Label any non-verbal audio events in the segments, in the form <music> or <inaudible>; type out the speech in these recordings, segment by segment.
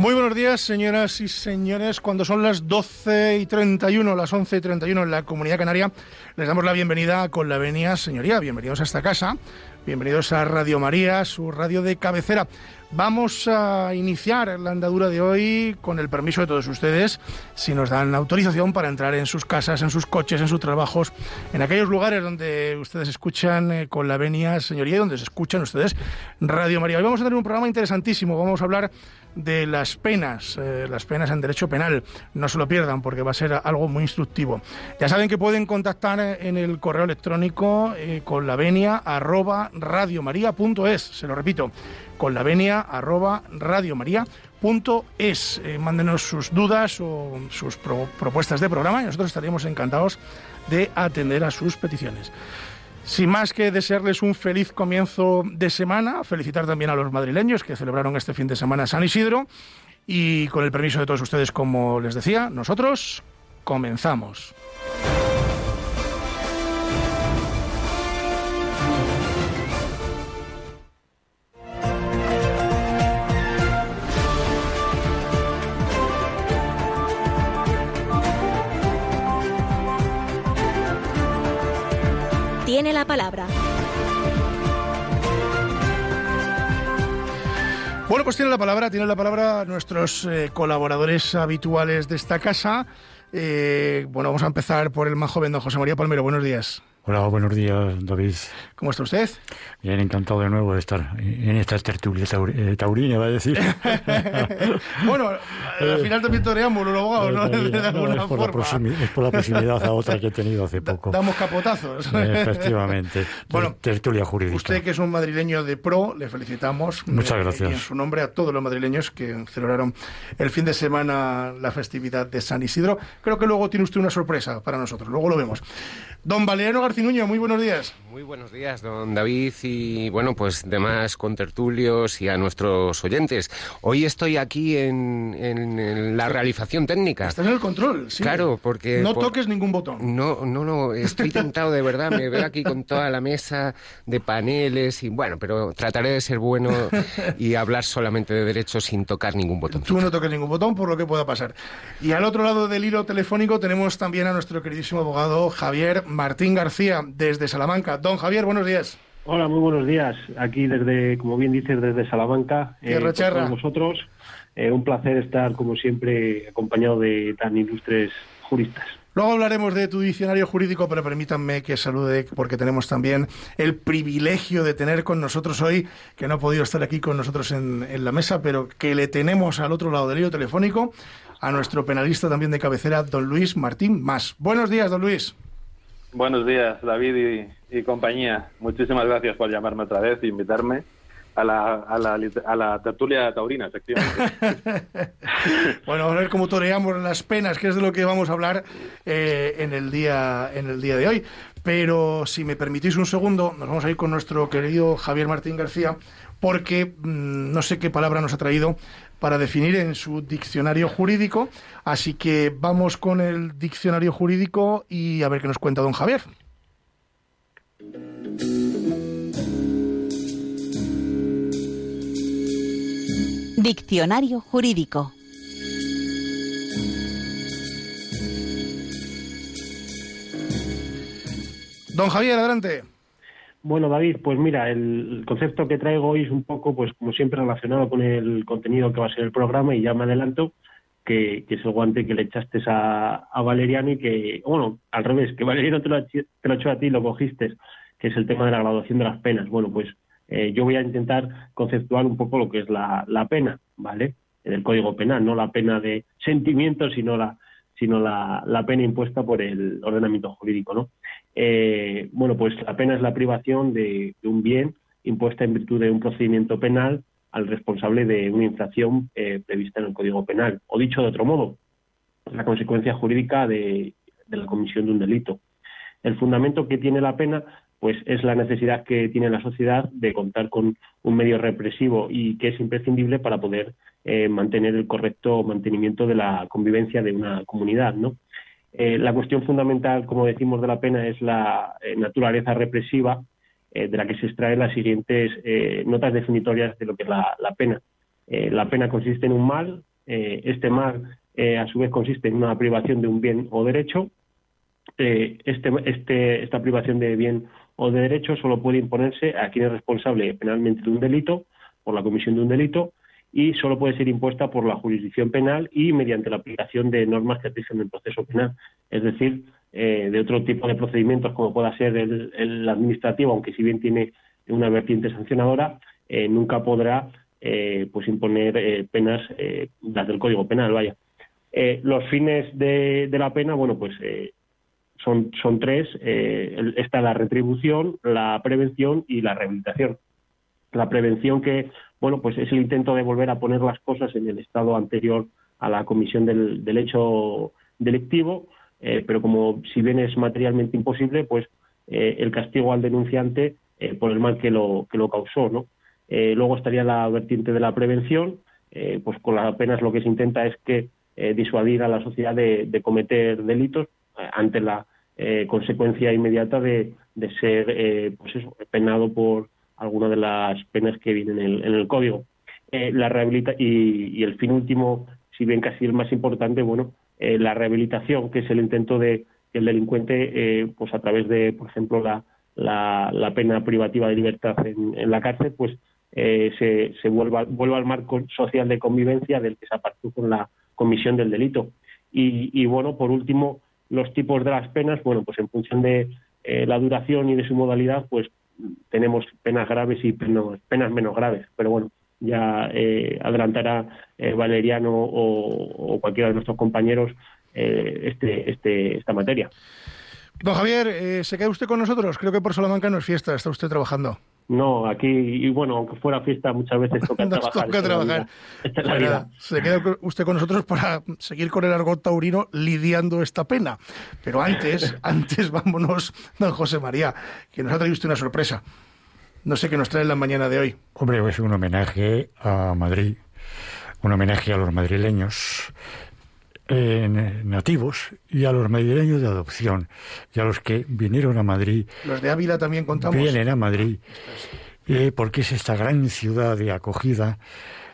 Muy buenos días, señoras y señores. Cuando son las 12 y 31, las 11 y 31 en la Comunidad Canaria, les damos la bienvenida con la venia, señoría. Bienvenidos a esta casa, bienvenidos a Radio María, su radio de cabecera. Vamos a iniciar la andadura de hoy con el permiso de todos ustedes, si nos dan autorización para entrar en sus casas, en sus coches, en sus trabajos, en aquellos lugares donde ustedes escuchan eh, con la venia, señoría, y donde se escuchan ustedes Radio María. Hoy vamos a tener un programa interesantísimo. Vamos a hablar de las penas, eh, las penas en derecho penal. No se lo pierdan porque va a ser algo muy instructivo. Ya saben que pueden contactar en el correo electrónico eh, con la venia arroba radiomaria.es. Se lo repito, con la venia arroba radiomaria.es. Eh, mándenos sus dudas o sus propuestas de programa y nosotros estaríamos encantados de atender a sus peticiones. Sin más que desearles un feliz comienzo de semana, felicitar también a los madrileños que celebraron este fin de semana San Isidro y con el permiso de todos ustedes, como les decía, nosotros comenzamos. Tiene la palabra. Bueno, pues tiene la palabra, tiene la palabra nuestros eh, colaboradores habituales de esta casa. Eh, bueno, vamos a empezar por el más joven, don José María Palmero. Buenos días. Hola, buenos días, David. ¿Cómo está usted? Bien, encantado de nuevo de estar en esta tertulia eh, taurina, va a decir. <laughs> bueno, al final también toreamos los abogados, ¿no? <laughs> De alguna es, por forma. es por la proximidad a otra que he tenido hace poco. Damos capotazos. Efectivamente. <laughs> bueno, tertulia jurídica. Usted, que es un madrileño de pro, le felicitamos. Muchas gracias. Y en su nombre a todos los madrileños que celebraron el fin de semana la festividad de San Isidro. Creo que luego tiene usted una sorpresa para nosotros, luego lo vemos. Don Valeriano Garcinuño, muy buenos días. Muy buenos días, don David, y bueno, pues demás contertulios y a nuestros oyentes. Hoy estoy aquí en, la realización técnica. Está en el control, sí. Claro, porque... No toques ningún botón. No, no, no, estoy tentado de verdad, me veo aquí con toda la mesa de paneles y bueno, pero trataré de ser bueno y hablar solamente de derechos sin tocar ningún botón. Tú no toques ningún botón por lo que pueda pasar. Y al otro lado del hilo telefónico tenemos también a nuestro queridísimo abogado Javier Martín García desde Salamanca. Don Javier, buenos días. Hola, muy buenos días. Aquí desde, como bien dices, desde Salamanca. Eh, con vosotros. Eh, un placer estar, como siempre, acompañado de tan ilustres juristas. Luego hablaremos de tu diccionario jurídico, pero permítanme que salude, porque tenemos también el privilegio de tener con nosotros hoy, que no ha podido estar aquí con nosotros en, en la mesa, pero que le tenemos al otro lado del hilo telefónico, a nuestro penalista también de cabecera, don Luis Martín Más. Buenos días, don Luis. Buenos días, David y, compañía. Muchísimas gracias por llamarme otra vez e invitarme a la, a la, tertulia taurina, efectivamente. <laughs> bueno, a ver cómo toreamos las penas, que es de lo que vamos a hablar eh, en, el día, en el día de hoy. Pero si me permitís un segundo, nos vamos a ir con nuestro querido Javier Martín García, porque mm, no sé qué palabra nos ha traído para definir en su diccionario jurídico. Así que vamos con el diccionario jurídico y a ver qué nos cuenta don Javier. Diccionario jurídico. Don Javier, adelante. Bueno, David, pues mira, el concepto que traigo hoy es un poco, pues como siempre, relacionado con el contenido que va a ser el programa y ya me adelanto que, es el guante que le echaste a, Valeriano y que, bueno, al revés, que Valeriano te lo, te lo echó a ti, lo cogiste, que es el tema de la graduación de las penas. Bueno, pues eh, yo voy a intentar conceptuar un poco lo que es la, la pena, ¿vale? En el Código Penal, no la pena de sentimiento, sino la, sino la, la pena impuesta por el ordenamiento jurídico, ¿no? Eh, bueno, pues la pena es la privación de, un bien impuesta en virtud de un procedimiento penal al responsable de una infracción eh, prevista en el Código Penal. O dicho de otro modo, la consecuencia jurídica de, la comisión de un delito. El fundamento que tiene la pena pues es la necesidad que tiene la sociedad de contar con un medio represivo y que es imprescindible para poder eh, mantener el correcto mantenimiento de la convivencia de una comunidad, ¿no? Eh, la cuestión fundamental, como decimos, de la pena es la eh, naturaleza represiva de la que se extraen las siguientes notas definitorias de lo que es la, pena. la pena consiste en un mal, este mal a su vez consiste en una privación de un bien o derecho. Este, este, esta privación de bien o de derecho solo puede imponerse a quien es responsable penalmente de un delito, por la comisión de un delito, y solo puede ser impuesta por la jurisdicción penal y mediante la aplicación de normas que rigen el proceso penal, es decir, eh, de otro tipo de procedimientos como pueda ser el, administrativo, aunque si bien tiene una vertiente sancionadora, eh, nunca podrá eh, pues imponer penas las del Código Penal, vaya. los fines de, de, la pena, bueno, pues son, son tres. Eh, está la retribución, la prevención y la rehabilitación. La prevención que, bueno, pues es el intento de volver a poner las cosas en el estado anterior a la comisión del, del hecho delictivo, eh, pero como si bien es materialmente imposible, pues eh, el castigo al denunciante por el mal que lo, que lo causó, ¿no? luego estaría la vertiente de la prevención, pues con las penas lo que se intenta es que disuadir a la sociedad de, de cometer delitos ante la eh, consecuencia inmediata de, ser eh, pues eso, penado por alguna de las penas que vienen en el, código. Eh, la rehabilita y, el fin último, si bien casi el más importante, bueno, la rehabilitación, que es el intento de el delincuente, pues a través de, por ejemplo, la, la, pena privativa de libertad en, la cárcel, pues se, se vuelva, vuelva al marco social de convivencia del que se apartó con la comisión del delito. Y, y bueno, por último, los tipos de las penas, bueno, pues en función de eh, la duración y de su modalidad, pues tenemos penas graves y penas menos graves. Pero bueno, ya eh, adelantará eh, Valeriano o, cualquiera de nuestros compañeros este, este, esta materia. Don Javier, ¿se queda usted con nosotros? Creo que por Salamanca no es fiesta, está usted trabajando. No, aquí, y bueno, aunque fuera fiesta, muchas veces toca <laughs> trabajar. Toca trabajar. Esta es la vida. Se queda usted con nosotros para seguir con el argot taurino lidiando esta pena. Pero antes, <laughs> antes vámonos, don José María, que nos ha traído usted una sorpresa. No sé qué nos trae en la mañana de hoy. Hombre, es un homenaje a Madrid, un homenaje a los madrileños nativos y a los madrileños de adopción y a los que vinieron a Madrid. Los de Ávila también contamos. Vienen a Madrid eh, porque es esta gran ciudad de acogida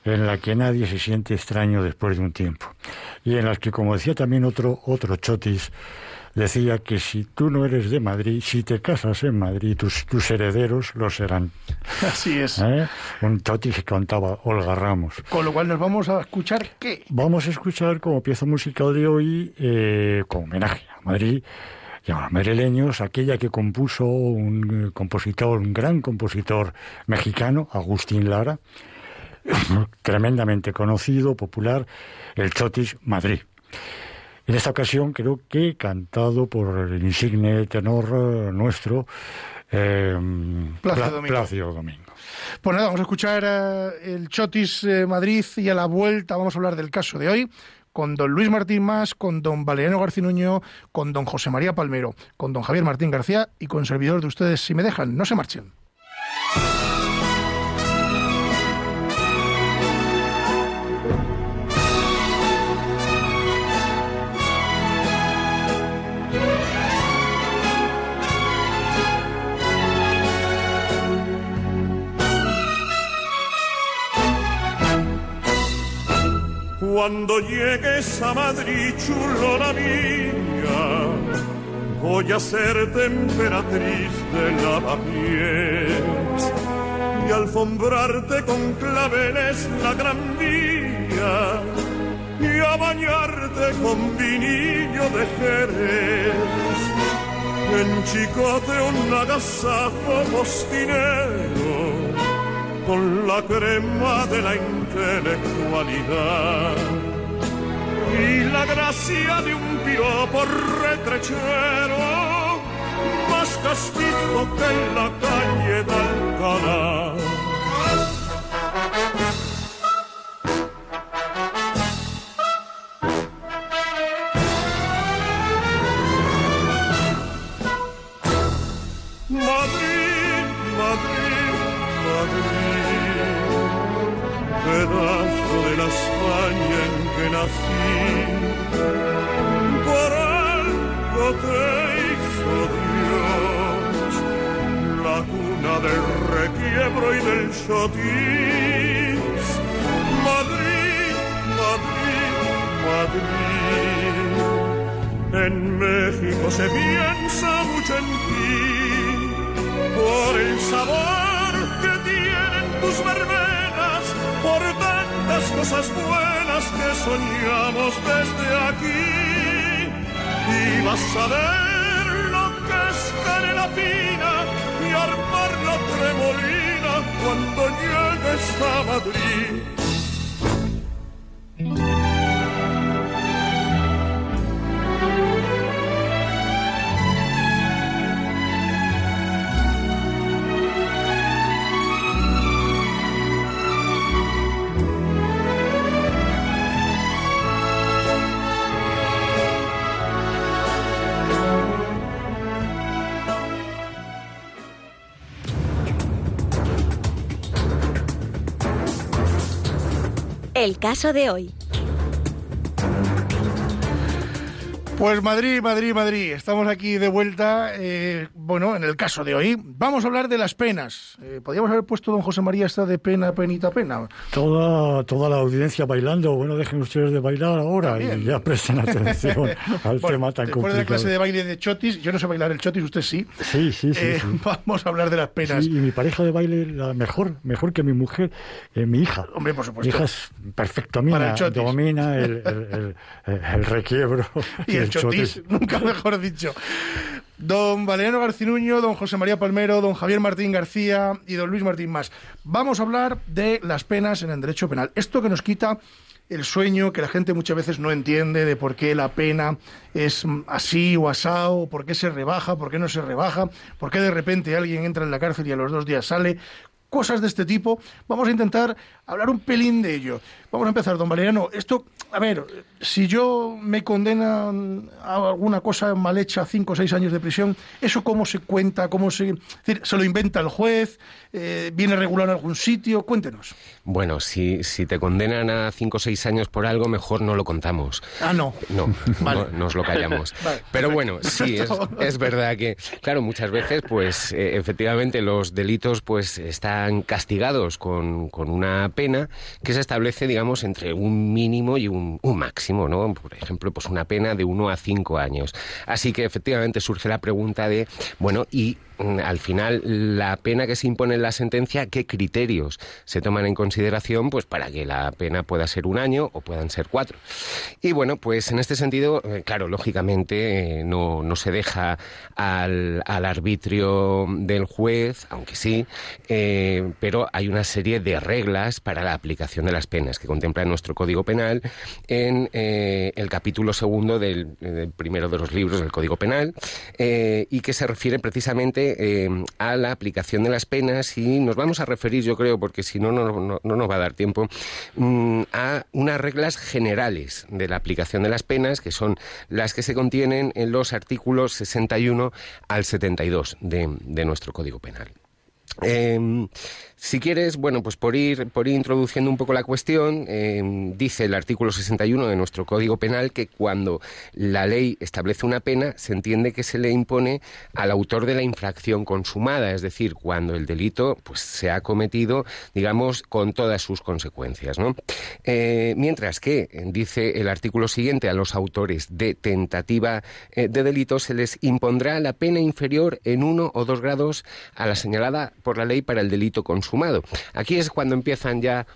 en la que nadie se siente extraño después de un tiempo y en la que, como decía también otro otro chotis, decía que si tú no eres de Madrid, si te casas en Madrid, tus, tus herederos lo serán. <laughs> Así es. ¿Eh? Un toti que contaba Olga Ramos. Con lo cual nos vamos a escuchar qué. Vamos a escuchar como pieza musical de hoy, eh, como homenaje a Madrid y a los madrileños, aquella que compuso un compositor, un gran compositor mexicano, Agustín Lara, <laughs> tremendamente conocido, popular, el Chotis Madrid. En esta ocasión creo que cantado por el insigne tenor eh, nuestro, eh, Plácido, Domingo. Pues nada, vamos a escuchar eh, el Chotis eh, Madrid y a la vuelta vamos a hablar del caso de hoy con don Luis Martín Más, con don Valeriano Garcinuño, con don José María Palmero, con don Javier Martín García y con servidor de ustedes, si me dejan. No se marchen. Cuando llegues a Madrid, chulona mía, voy a ser temperatriz de lavapiés y alfombrarte con claveles la gran vía y a bañarte con vinillo de Jerez. En chicote un agasajo postinero con la crema de la intelectualidad y la gracia de un piropo retrechero más castizo que en la calle de Alcalá. pedazo de la España en que nací. Por algo te hizo Dios la cuna del requiebro y del chotis. Madrid, Madrid, Madrid. En México se piensa mucho en ti por el sabor que tienen tus barberos por tantas cosas buenas que soñamos desde aquí. Y vas a ver lo que es canela fina y armar la tremolina cuando llegues a Madrid. El caso de hoy. Pues Madrid, Madrid, Madrid. Estamos aquí de vuelta. eh, bueno, en el caso de hoy, vamos a hablar de las penas. Eh, Podríamos haber puesto don José María esta de pena, penita, pena. Toda, toda la audiencia bailando. Bueno, dejen ustedes de bailar ahora y ya presten atención <laughs> al Bueno, tema tan después complicado. de la clase de baile de chotis, yo no sé bailar el chotis, usted sí. Sí, sí, sí. Eh, sí. <laughs> Vamos a hablar de las penas. Sí, y mi pareja de baile, la mejor, mejor que mi mujer, eh, mi hija. Hombre, por Mi supuesto. hija es perfecto, Para domina, el chotis. domina el, el- el- el requiebro <laughs> y el chotis, <laughs> nunca mejor dicho. Don Valeriano Garcinuño, don José María Palmero, don Javier Martín García y don Luis Martín Más. Vamos a hablar de las penas en el derecho penal. Esto que nos quita el sueño, que la gente muchas veces no entiende de por qué la pena es así o asado, por qué se rebaja, por qué no se rebaja, por qué de repente alguien entra en la cárcel y a los dos días sale. Cosas de este tipo. Vamos a intentar hablar un pelín de ello. Vamos a empezar, don Valeriano. Esto, a ver, si yo me condenan a alguna cosa mal hecha, cinco o seis años de prisión, ¿eso cómo se cuenta? ¿Cómo se, es decir, se lo inventa el juez? Eh, ¿Viene regulado en algún sitio? Cuéntenos. Bueno, si, si te condenan a cinco o seis años por algo, mejor no lo contamos. Ah, no. No, <laughs> Vale. no nos lo callamos. <laughs> Vale, Pero perfecto. bueno, sí, es, es verdad que, claro, muchas veces, pues eh, efectivamente los delitos pues están castigados con, con una pena que se establece, digamos, entre un mínimo y un, un máximo, ¿no? Por ejemplo, pues una pena de uno a cinco años. Así que efectivamente surge la pregunta de, bueno, y al final la pena que se impone en la sentencia, ¿qué criterios se toman en consideración pues para que la pena pueda ser un año o puedan ser cuatro? Y bueno, pues en este sentido, eh, claro, lógicamente eh, no, no se deja al, al arbitrio del juez, aunque sí, eh, pero hay una serie de reglas para la aplicación de las penas que contempla nuestro Código Penal en el capítulo segundo del, primero de los libros del Código Penal y que se refiere precisamente eh, a la aplicación de las penas y nos vamos a referir, yo creo, porque si no, no, no, no nos va a dar tiempo, mm, a unas reglas generales de la aplicación de las penas que son las que se contienen en los artículos 61 al 72 de, de nuestro Código Penal. Eh, si quieres, bueno, pues por ir, por ir introduciendo un poco la cuestión, eh, dice el artículo 61 de nuestro Código Penal que cuando la ley establece una pena, se entiende que se le impone al autor de la infracción consumada, es decir, cuando el delito pues, se ha cometido, digamos, con todas sus consecuencias. Eh, mientras que, dice el artículo siguiente, a los autores de tentativa eh, de delito se les impondrá la pena inferior en uno o dos grados a la señalada por la ley para el delito consumado. Aquí es cuando empiezan ya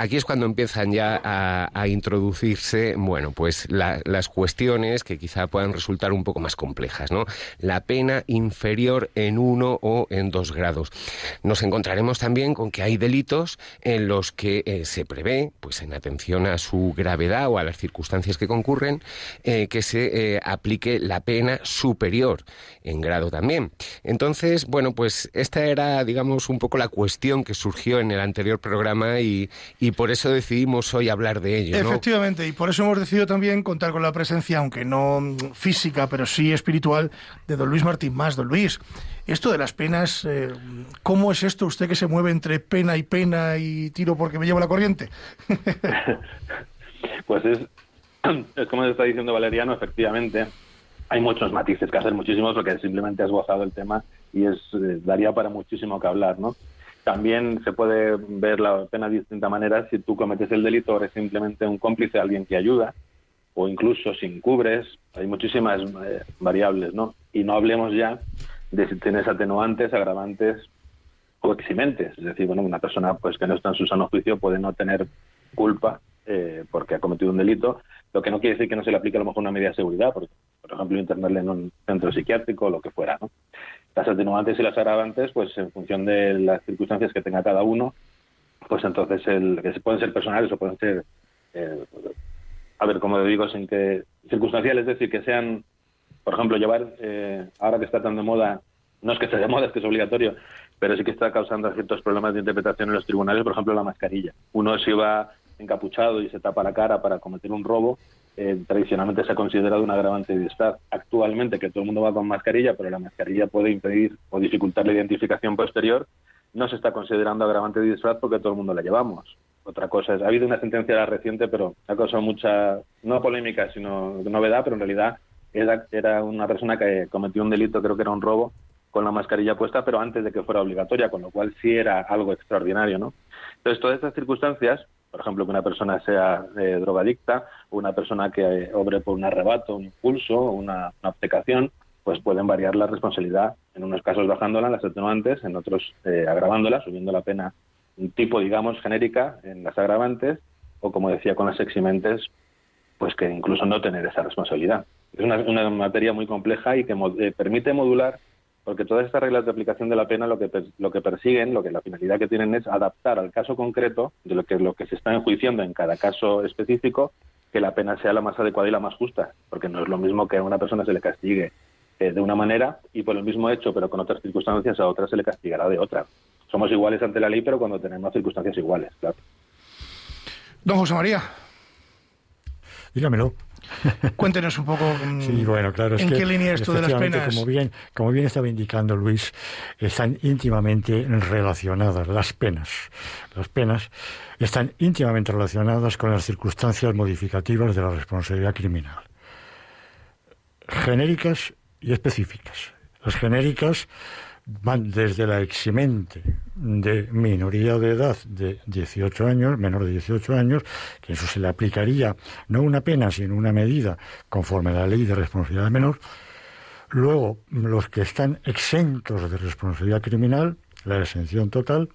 Aquí es cuando empiezan ya a, introducirse, bueno, pues la- las cuestiones que quizá puedan resultar un poco más complejas, ¿no? La pena inferior en uno o en dos grados. Nos encontraremos también con que hay delitos en los que eh, se prevé, pues en atención a su gravedad o a las circunstancias que concurren, eh, que se eh, aplique la pena superior en grado también. Entonces, bueno, pues esta era, digamos, un poco la cuestión que surgió en el anterior programa y por eso decidimos hoy hablar de ello. ¿no? Efectivamente, y por eso hemos decidido también contar con la presencia, aunque no física, pero sí espiritual, de don Luis Martín Más. Don Luis, esto de las penas, eh, ¿cómo es esto usted que se mueve entre pena y pena y tiro porque me llevo la corriente? <laughs> Pues es, es como está diciendo Valeriano, efectivamente. Hay muchos matices que hacer, muchísimos, porque simplemente has gozado el tema y es eh, daría para muchísimo que hablar, ¿no? También se puede ver la pena de distinta manera si tú cometes el delito eres simplemente un cómplice, alguien que ayuda, o incluso si encubres. Hay muchísimas eh, variables, ¿no? Y no hablemos ya de si tienes atenuantes, agravantes o eximentes. Es decir, bueno, una persona pues que no está en su sano juicio puede no tener culpa eh, porque ha cometido un delito, lo que no quiere decir que no se le aplique a lo mejor una medida de seguridad, por ejemplo, internarle en un centro psiquiátrico o lo que fuera. ¿no? Las atenuantes y las agravantes, pues en función de las circunstancias que tenga cada uno, pues entonces el, que pueden ser personales o pueden ser, eh, a ver, como digo, sin que circunstanciales, es decir, que sean, por ejemplo, llevar, eh, ahora que está tan de moda, no es que esté de moda, es que es obligatorio, pero sí que está causando ciertos problemas de interpretación en los tribunales, por ejemplo, la mascarilla. Uno se va encapuchado y se tapa la cara para cometer un robo, eh, tradicionalmente se ha considerado un agravante de disfraz. Actualmente, que todo el mundo va con mascarilla, pero la mascarilla puede impedir o dificultar la identificación posterior, no se está considerando agravante de disfraz porque todo el mundo la llevamos. Otra cosa es, ha habido una sentencia reciente, pero ha causado mucha, no polémica, sino novedad, pero en realidad era, era una persona que cometió un delito, creo que era un robo, con la mascarilla puesta, pero antes de que fuera obligatoria, con lo cual sí era algo extraordinario, ¿no? Entonces, todas estas circunstancias por ejemplo, que una persona sea eh, drogadicta, una persona que eh, obre por un arrebato, un impulso, una, una obcecación, pues pueden variar la responsabilidad, en unos casos bajándola, las atenuantes, en otros eh, agravándola, subiendo la pena un tipo, digamos, genérica en las agravantes, o como decía con las eximentes, pues que incluso no tener esa responsabilidad. Es una, una materia muy compleja y que eh, permite modular porque todas estas reglas de aplicación de la pena lo que lo que persiguen, lo que la finalidad que tienen es adaptar al caso concreto de lo que lo que se está enjuiciando en cada caso específico que la pena sea la más adecuada y la más justa, porque no es lo mismo que a una persona se le castigue eh, de una manera y por el mismo hecho, pero con otras circunstancias, a otra se le castigará de otra. Somos iguales ante la ley, pero cuando tenemos circunstancias iguales, claro. Don José María. Dígamelo. Cuéntenos un poco mm, bueno, claro, en qué línea esto de las penas. Como bien, como bien estaba indicando Luis, están íntimamente relacionadas las penas. Las penas están íntimamente relacionadas con las circunstancias modificativas de la responsabilidad criminal. Genéricas y específicas. Las genéricas van desde la eximente de minoría de edad de 18 años, menor de 18 años, que eso se le aplicaría no una pena, sino una medida conforme a la ley de responsabilidad menor. Luego, los que están exentos de responsabilidad criminal, la exención total.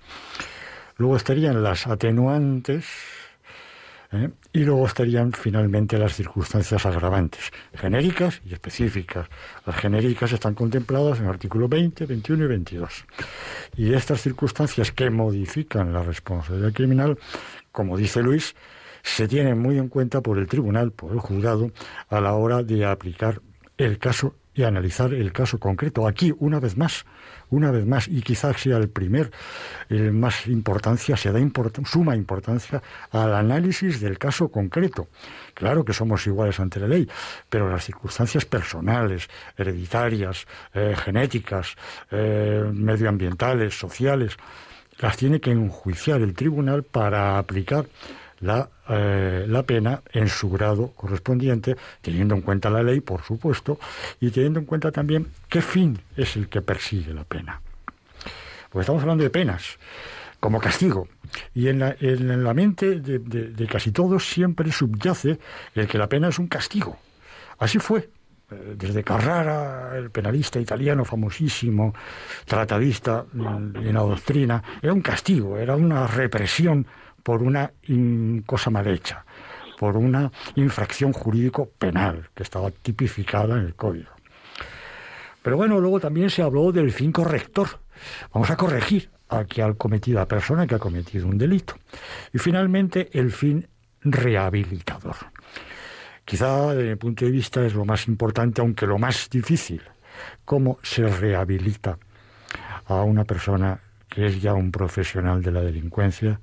Luego estarían las atenuantes, ¿eh? Y luego estarían finalmente las circunstancias agravantes, genéricas y específicas. Las genéricas están contempladas en el artículo 20, 21 y 22. Y estas circunstancias que modifican la responsabilidad criminal, como dice Luis, se tienen muy en cuenta por el tribunal, por el juzgado, a la hora de aplicar el caso y analizar el caso concreto. Aquí, una vez más, una vez más, y quizás sea el primer, más importancia, se da suma importancia al análisis del caso concreto. Claro que somos iguales ante la ley, pero las circunstancias personales, hereditarias, eh, genéticas, eh, medioambientales, sociales, las tiene que enjuiciar el tribunal para aplicar la, eh, la pena en su grado correspondiente, teniendo en cuenta la ley, por supuesto, y teniendo en cuenta también qué fin es el que persigue la pena. Porque estamos hablando de penas como castigo. Y en la, en la mente de, de, casi todos siempre subyace el que la pena es un castigo. Así fue. Eh, desde Carrara, el penalista italiano famosísimo, tratadista en la doctrina, era un castigo, era una represión por una cosa mal hecha, por una infracción jurídico penal que estaba tipificada en el código. Pero bueno, luego también se habló del fin corrector. Vamos a corregir a que ha cometido la persona que ha cometido un delito. Y finalmente el fin rehabilitador. Quizá desde mi punto de vista es lo más importante, aunque lo más difícil, cómo se rehabilita a una persona que es ya un profesional de la delincuencia,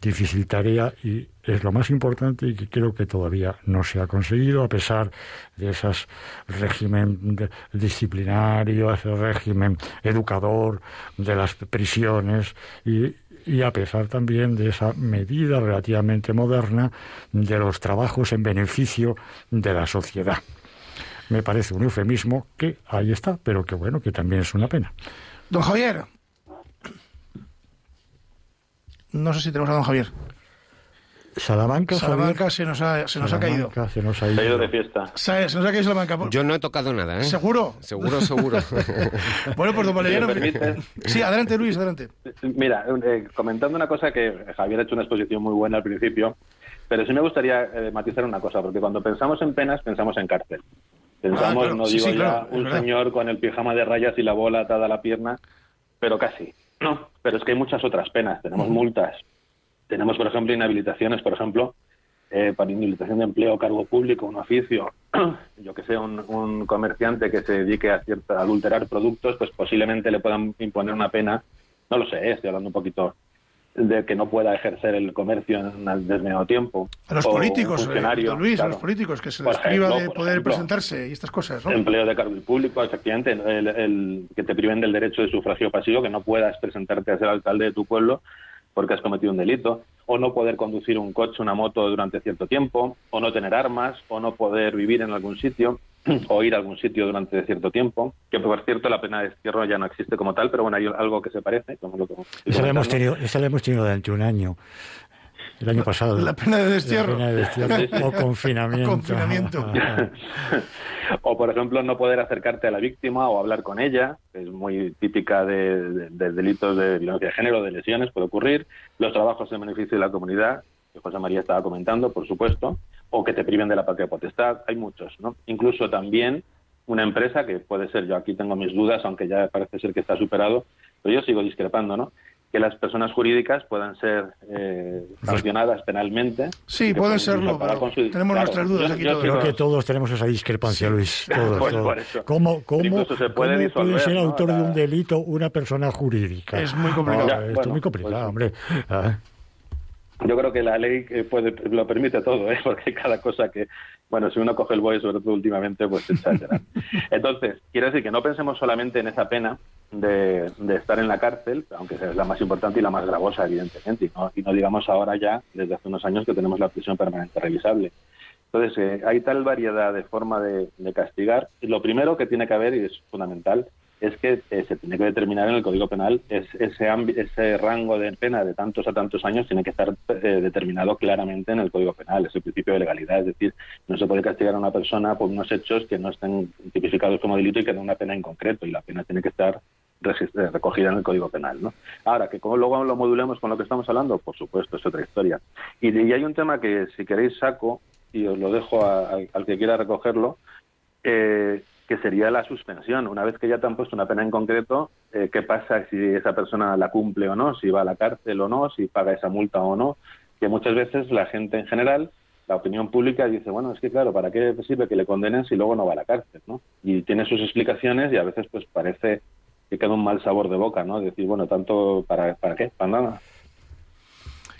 difícil tarea y es lo más importante y que creo que todavía no se ha conseguido a pesar de esos régimen disciplinario, ese régimen educador de las prisiones y, y a pesar también de esa medida relativamente moderna de los trabajos en beneficio de la sociedad. Me parece un eufemismo que ahí está, pero que bueno, que también es una pena. Don Javier. No sé si tenemos a don Javier. Salamanca, Salamanca se nos ha, se nos ha caído. Se nos ha Se ha ido ido. de fiesta. Se, se nos ha caído Salamanca. Yo no he tocado nada, ¿eh? ¿Seguro? Seguro, seguro. <laughs> Bueno, pues don Valeriano. Sí, adelante Luis, adelante. Mira, eh, comentando una cosa que Javier ha hecho una exposición muy buena al principio, pero sí me gustaría eh, matizar una cosa, porque cuando pensamos en penas, pensamos en cárcel. Pensamos, Ah, claro. no Sí, digo sí, ya, claro, es un verdad. señor con el pijama de rayas y la bola atada a la pierna, pero casi. No, pero es que hay muchas otras penas. Tenemos multas, tenemos, por ejemplo, inhabilitaciones, por ejemplo, eh, para inhabilitación de empleo, cargo público, un oficio, <clears throat> yo que sé, un, un comerciante que se dedique a, cierta, a adulterar productos, pues posiblemente le puedan imponer una pena, no lo sé, eh, estoy hablando un poquito de que no pueda ejercer el comercio en un determinado tiempo. A los O políticos, eh, funcionario, Luis, a los políticos, que se les priva de poder ejemplo. presentarse y estas cosas, ¿no? Empleo de cargo público, efectivamente, el, el- que te priven del derecho de sufragio pasivo, que no puedas presentarte a ser alcalde de tu pueblo porque has cometido un delito, o no poder conducir un coche, una moto durante cierto tiempo, o no tener armas, o no poder vivir en algún sitio, <clears throat> o ir a algún sitio durante cierto tiempo, que por cierto la pena de destierro ya no existe como tal, pero bueno, hay algo que se parece, como lo que Esa la hemos tenido, esa la hemos tenido durante un año. El año pasado. La pena de destierro. La pena de destierro o confinamiento. <laughs> Confinamiento. <laughs> o, por ejemplo, no poder acercarte a la víctima o hablar con ella, que es muy típica de, de- de delitos de violencia de género, de lesiones, puede ocurrir. Los trabajos en beneficio de la comunidad, que José María estaba comentando, por supuesto, o que te priven de la patria potestad. Hay muchos, ¿no? Incluso también una empresa, que puede ser, yo aquí tengo mis dudas, aunque ya parece ser que está superado, pero yo sigo discrepando, ¿no? Que las personas jurídicas puedan ser eh, sancionadas penalmente. Sí, pueden serlo, pero su- tenemos nuestras dudas yo- aquí yo todos. Creo que todos tenemos esa discrepancia, Luis. Todos, <laughs> Pues todos. por eso. ¿Cómo, cómo, se puede cómo disolver, ser ¿no? autor de un delito una persona jurídica? Es muy complicado. Ah, Ya, esto bueno, es muy complicado, pues- hombre. Ah. Yo creo que la ley eh, puede, lo permite todo, ¿eh? <laughs> porque hay cada cosa que, bueno, si uno coge el BOE, sobre todo últimamente, pues se exagera. <laughs> Entonces, quiero decir que no pensemos solamente en esa pena de, de estar en la cárcel, aunque sea la más importante y la más gravosa, evidentemente, y no, y no digamos ahora ya, desde hace unos años, que tenemos la prisión permanente revisable. Entonces, eh, hay tal variedad de forma de, castigar. Lo primero que tiene que haber, y es fundamental, es que eh, se tiene que determinar en el Código Penal es, ese, ese rango de pena de tantos a tantos años tiene que estar eh, determinado claramente en el Código Penal, es el principio de legalidad, es decir, no se puede castigar a una persona por unos hechos que no estén tipificados como delito y que den una pena en concreto, y la pena tiene que estar recogida en el Código Penal. ¿no? Ahora, que como luego lo modulemos con lo que estamos hablando, por supuesto, es otra historia. Y, y hay un tema que, si queréis, saco, y os lo dejo a- al que quiera recogerlo, eh, que sería la suspensión. Una vez que ya te han puesto una pena en concreto, eh, ¿qué pasa si esa persona la cumple o no? Si va a la cárcel o no, si paga esa multa o no. Que muchas veces la gente en general, la opinión pública dice, bueno, es que claro, ¿para qué sirve que le condenen si luego no va a la cárcel? ¿no? Y tiene sus explicaciones y a veces pues parece que queda un mal sabor de boca, ¿no? Decir, bueno, tanto, ¿para, para qué? Para nada.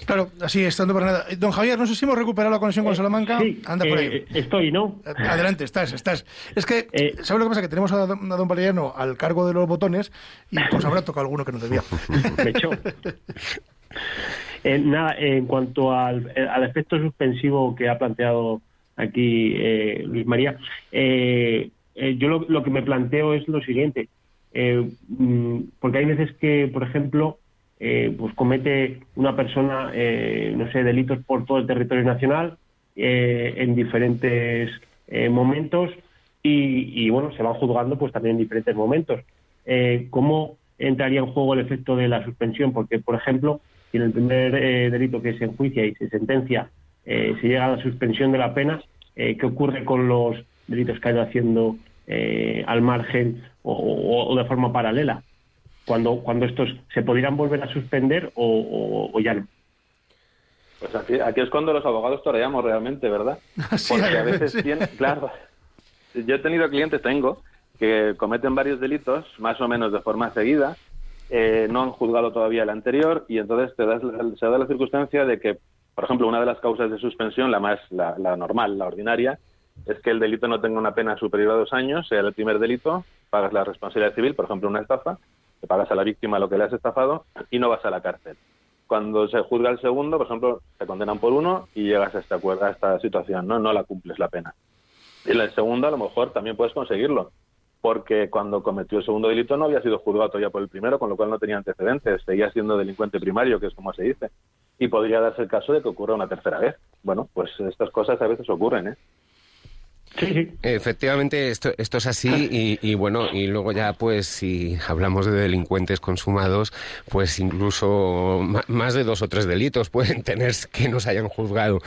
Claro, así estando para nada. Eh, Don Javier, no sé si hemos recuperado la conexión con Salamanca. Sí, Anda por ahí. eh, estoy, ¿no? Adelante, estás, estás. Es que, Eh, ¿sabes lo que pasa? Que tenemos a don, a don Valeriano al cargo de los botones y pues habrá tocado alguno que no debía. Me echó. Eh, nada, en cuanto al, eh, al efecto suspensivo que ha planteado aquí eh, Luis María, eh, eh, yo lo, lo que me planteo es lo siguiente, eh, mm, porque hay veces que, por ejemplo, eh, pues comete una persona, eh, no sé, delitos por todo el territorio nacional eh, en diferentes momentos y, y, bueno, se van juzgando pues también en diferentes momentos. ¿Cómo entraría en juego el efecto de la suspensión? Porque, por ejemplo, si en el primer delito que se enjuicia y se sentencia se llega a la suspensión de la pena, ¿qué ocurre con los delitos que ha ido haciendo eh, al margen o, o- o de forma paralela? Cuando, cuando estos se podrían volver a suspender o, o- o ya no. Pues aquí, aquí es cuando los abogados toreamos realmente, ¿verdad? <laughs> Sí, Porque a <laughs> veces claro, yo he tenido clientes, tengo, que cometen varios delitos, más o menos de forma seguida, eh, no han juzgado todavía el anterior y entonces te das, se da la circunstancia de que, por ejemplo, una de las causas de suspensión, la más, la, la normal, la ordinaria, es que el delito no tenga una pena superior a dos años, sea el primer delito, pagas la responsabilidad civil, por ejemplo, una estafa, le pagas a la víctima lo que le has estafado y no vas a la cárcel. Cuando se juzga el segundo, por ejemplo, te condenan por uno y llegas a, este a esta situación, ¿no? No la cumples la pena. Y el segundo, a lo mejor, también puedes conseguirlo. porque cuando cometió el segundo delito no había sido juzgado todavía por el primero, con lo cual no tenía antecedentes, seguía siendo delincuente primario, que es como se dice, y podría darse el caso de que ocurra una tercera vez. Bueno, pues estas cosas a veces ocurren, ¿eh? Efectivamente, esto, esto es así y, bueno, y luego ya pues si hablamos de delincuentes consumados, pues incluso más de dos o tres delitos pueden <laughs> tener que nos hayan juzgado.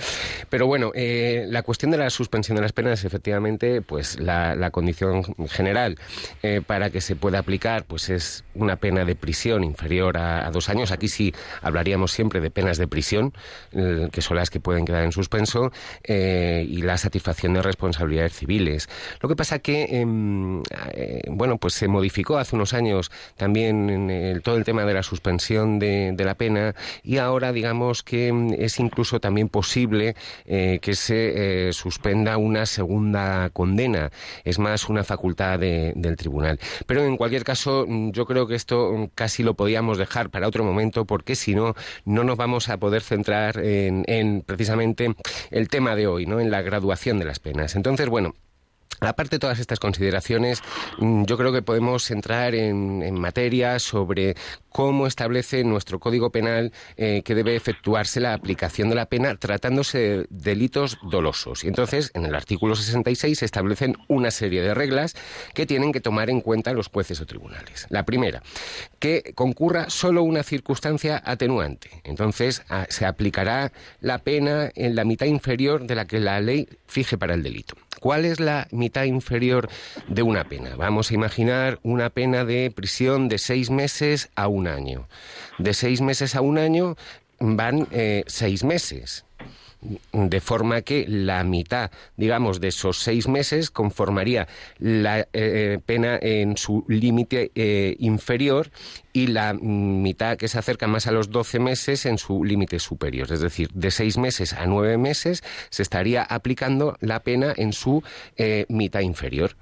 Pero bueno, eh, la cuestión de la suspensión de las penas, efectivamente, pues la, condición general eh, para que se pueda aplicar pues es una pena de prisión inferior a, dos años. Aquí sí hablaríamos siempre de penas de prisión, eh, que son las que pueden quedar en suspenso, y la satisfacción de responsabilidad civiles. Lo que pasa que, em, eh, bueno, pues se modificó hace unos años también todo el tema de la suspensión de, la pena y ahora digamos que em, es incluso también posible eh, que se eh, suspenda una segunda condena. Es más una facultad del tribunal. Pero en cualquier caso, mm, yo creo que esto mm, casi lo podíamos dejar para otro momento porque si no, no nos vamos a poder centrar en, en precisamente el tema de hoy, ¿no? En la graduación de las penas. Entonces, bueno, Aparte de todas estas consideraciones, mm, yo creo que podemos entrar en, materia sobre cómo establece nuestro Código Penal eh, que debe efectuarse la aplicación de la pena tratándose de delitos dolosos. Y entonces, en el artículo 66 se establecen una serie de reglas que tienen que tomar en cuenta los jueces o tribunales. La primera, que concurra solo una circunstancia atenuante. Entonces, se aplicará la pena en la mitad inferior de la que la ley fije para el delito. ¿Cuál es la mitad inferior de una pena? Vamos a imaginar una pena de prisión de seis meses a un año. De seis meses a un año van eh, seis meses de forma que la mitad, digamos, de esos seis meses conformaría la eh, pena en su límite eh, inferior y la mitad que se acerca más a los 12 meses en su límite superior. Es decir, de seis meses a nueve meses se estaría aplicando la pena en su mitad inferior.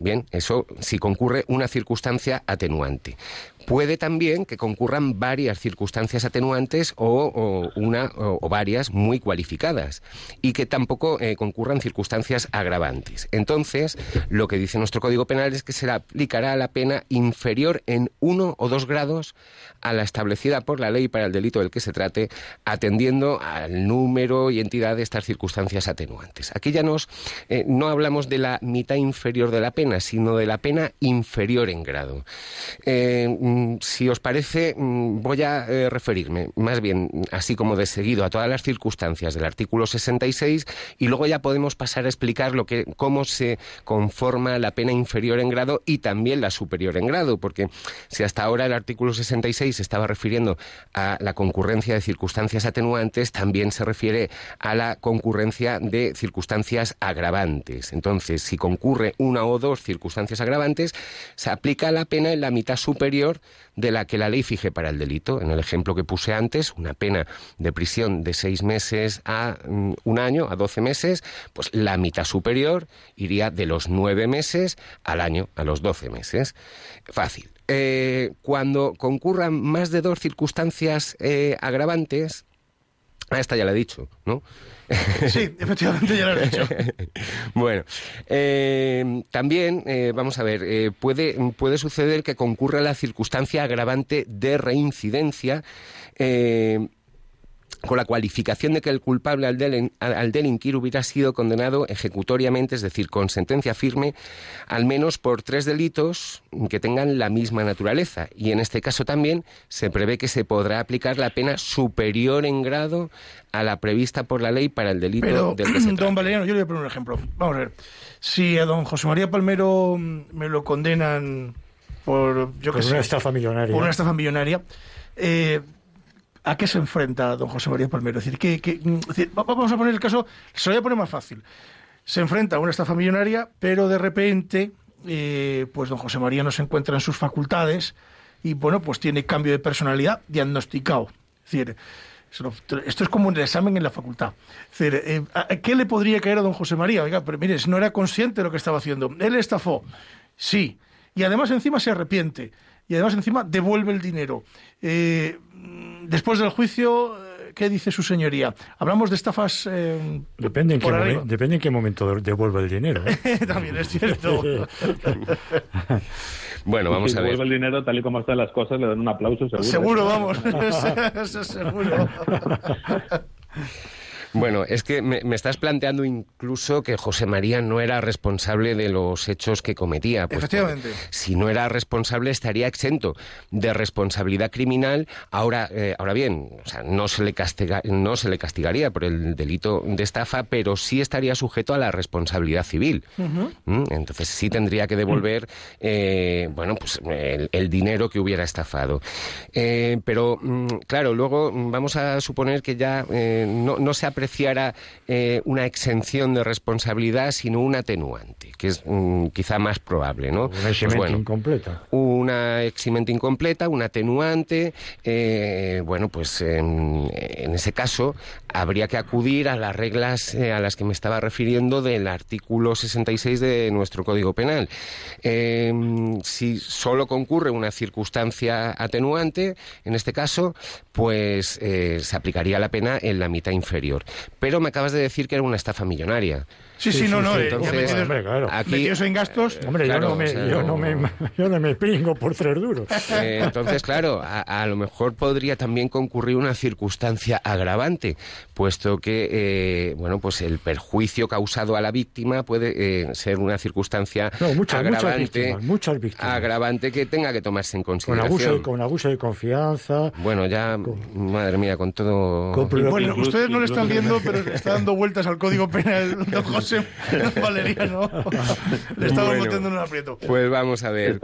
Bien, eso si concurre una circunstancia atenuante. Puede también que concurran varias circunstancias atenuantes o, una o, varias muy cualificadas y que tampoco eh, concurran circunstancias agravantes. Entonces, lo que dice nuestro Código Penal es que se le aplicará la pena inferior en uno o dos grados a la establecida por la ley para el delito del que se trate, atendiendo al número y entidad de estas circunstancias atenuantes. Aquí ya nos eh, no hablamos de la mitad inferior de la pena, sino de la pena inferior en grado. Eh, si os parece, mm, voy a eh, referirme más bien, así como de seguido, a todas las circunstancias del artículo 66 y luego ya podemos pasar a explicar lo que, cómo se conforma la pena inferior en grado y también la superior en grado, porque si hasta ahora el artículo 66 estaba refiriendo a la concurrencia de circunstancias atenuantes, también se refiere a la concurrencia de circunstancias agravantes. Entonces, si concurre una o dos circunstancias agravantes, se aplica la pena en la mitad superior de la que la ley fije para el delito. En el ejemplo que puse antes, una pena de prisión de seis meses a mm, un año, a doce meses, pues la mitad superior iría de los nueve meses al año, a los doce meses. Fácil. Eh, cuando concurran más de dos circunstancias eh, agravantes, Ah, esta ya la he dicho, ¿no? <laughs> Sí, efectivamente ya la he dicho. <laughs> bueno, eh, también, eh, vamos a ver, eh, puede, puede suceder que concurra la circunstancia agravante de reincidencia con la cualificación de que el culpable al, delinquir hubiera sido condenado ejecutoriamente, es decir, con sentencia firme, al menos por tres delitos que tengan la misma naturaleza. Y en este caso también se prevé que se podrá aplicar la pena superior en grado a la prevista por la ley para el delito Pero, del que <clears throat> Don Valeriano, yo le voy a poner un ejemplo. Vamos a ver. Si a don José María Palmero me lo condenan por, yo por una estafa millonaria. Por una estafa millonaria. Eh, ¿A qué se enfrenta don José María Palmero? Es decir, vamos a poner el caso, se lo voy a poner más fácil. Se enfrenta a una estafa millonaria, pero de repente, eh, pues don José María no se encuentra en sus facultades y, bueno, pues tiene cambio de personalidad diagnosticado. Es decir, esto es como un examen en la facultad. Eh, ¿qué le podría caer a don José María? Oiga, pero mire, no era consciente de lo que estaba haciendo. Él estafó, sí. Y además encima se arrepiente. Y además encima devuelve el dinero. Eh, después del juicio, ¿qué dice su señoría? Hablamos de estafas. Eh, depende, en qué momen- depende en qué momento devuelva el dinero. ¿eh? <laughs> También es cierto. <laughs> Bueno, vamos si a ver. devuelve el dinero tal y como están las cosas, le dan un aplauso seguro. seguro, <laughs> vamos. Eso seguro. Bueno, es que me, me estás planteando incluso que José María no era responsable de los hechos que cometía. Pues, Efectivamente. Si no era responsable, estaría exento de responsabilidad criminal. Ahora, eh, ahora bien, o sea, no se le castiga, no se le castigaría por el delito de estafa, pero sí estaría sujeto a la responsabilidad civil. ¿Mm? Entonces sí tendría que devolver, eh, bueno, pues el, el dinero que hubiera estafado. Eh, pero mm, claro, luego vamos a suponer que ya no, no se apreciara eh, una exención de responsabilidad, sino un atenuante, que es mm, quizá más probable, ¿no? Una Pues eximente bueno, incompleta. una eximente incompleta, un atenuante. eh, bueno, pues en, en ese caso habría que acudir a las reglas eh, a las que me estaba refiriendo del artículo 66 de nuestro Código Penal. Eh, si solo concurre una circunstancia atenuante, en este caso, pues eh, se aplicaría la pena en la mitad inferior. Pero me acabas de decir que era una estafa millonaria. Sí, sí, no, no. eh, ya entonces, metidos, hombre, claro. Aquí- metidos en gastos. Hombre, Claro, yo, no me, o sea, yo, no me, yo no me pringo por tres duros. Eh, entonces, claro, a, a lo mejor podría también concurrir una circunstancia agravante, puesto que, eh, bueno, pues el perjuicio causado a la víctima puede eh, ser una circunstancia No, muchas, muchas agravante, víctimas, muchas víctimas. agravante que tenga que tomarse en Con consideración. con abuso de confianza. Bueno, ya, madre mía, con todo... Con Bueno, ustedes no le están viendo, <laughs> pero está dando vueltas al código penal <laughs> don José <laughs> Valeriano. Le estamos Bueno. metiendo en un aprieto. Pues vamos a ver,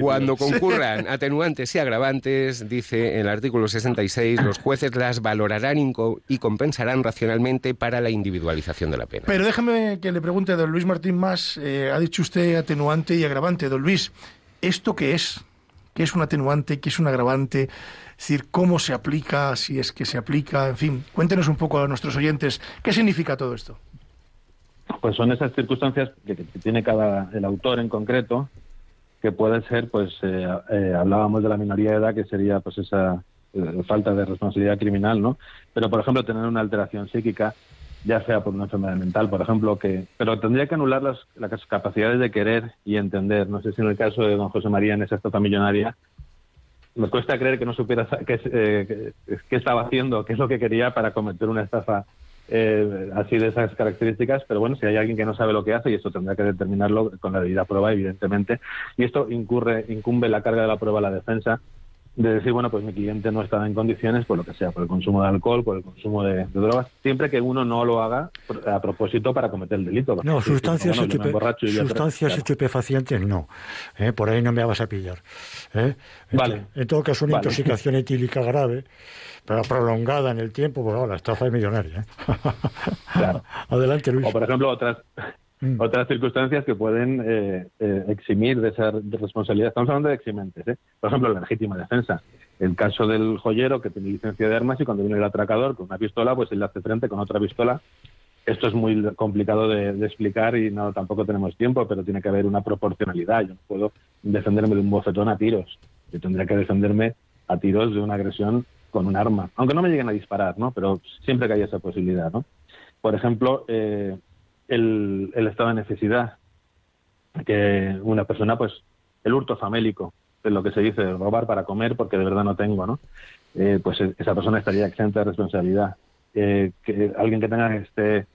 cuando concurran atenuantes y agravantes, dice el artículo 66, los jueces las valorarán y compensarán racionalmente para la individualización de la pena. Pero déjame que le pregunte a don Luis Martín más. eh, ha dicho usted atenuante y agravante. Don Luis, ¿esto qué es? ¿Qué es un atenuante? ¿Qué es un agravante? Es decir, ¿cómo se aplica? Si es que se aplica. En fin, cuéntenos un poco a nuestros oyentes. ¿Qué significa todo esto? Pues son esas circunstancias que, tiene cada el autor en concreto, que puede ser, pues eh, eh, hablábamos de la minoría de edad, que sería pues esa eh, falta de responsabilidad criminal, ¿no? Pero, por ejemplo, tener una alteración psíquica, ya sea por una enfermedad mental, por ejemplo, que pero tendría que anular las, las capacidades de querer y entender. No sé si en el caso de don José María en esa estafa millonaria, me cuesta creer que no supiera qué, qué- qué estaba haciendo, qué es lo que quería para cometer una estafa eh, así de esas características, pero bueno, si hay alguien que no sabe lo que hace, y esto tendrá que determinarlo con la debida prueba, evidentemente, y esto incurre, incumbe la carga de la prueba a la defensa, de decir, bueno, pues mi cliente no estaba en condiciones, por lo que sea, por el consumo de alcohol, por el consumo de, de drogas, siempre que uno no lo haga a propósito para cometer el delito. No, sustancias, sustancias claro. estupefacientes no. ¿eh? Por ahí no me vas a pillar. ¿eh? En, Vale. en todo caso, una Vale. intoxicación etílica grave, pero prolongada en el tiempo, pues ahora, la estafa es millonaria. ¿eh? Claro. <laughs> Adelante, Luis. O, por ejemplo, otras Mm. otras circunstancias que pueden eh, eh, eximir de esa responsabilidad. Estamos hablando de eximentes. ¿eh? Por ejemplo, la legítima defensa. El caso del joyero que tiene licencia de armas y cuando viene el atracador con una pistola, pues él le hace frente con otra pistola. Esto es muy complicado de, de explicar y no tampoco tenemos tiempo, pero tiene que haber una proporcionalidad. Yo no puedo defenderme de un bofetón a tiros. Yo tendría que defenderme a tiros de una agresión con un arma, aunque no me lleguen a disparar, ¿no? Pero siempre que haya esa posibilidad, ¿no? Por ejemplo, eh, el, el estado de necesidad, que una persona, pues, el hurto famélico, es lo que se dice, robar para comer porque de verdad no tengo, ¿no? Eh, pues e- esa persona estaría exenta de responsabilidad. Eh, que alguien que tenga este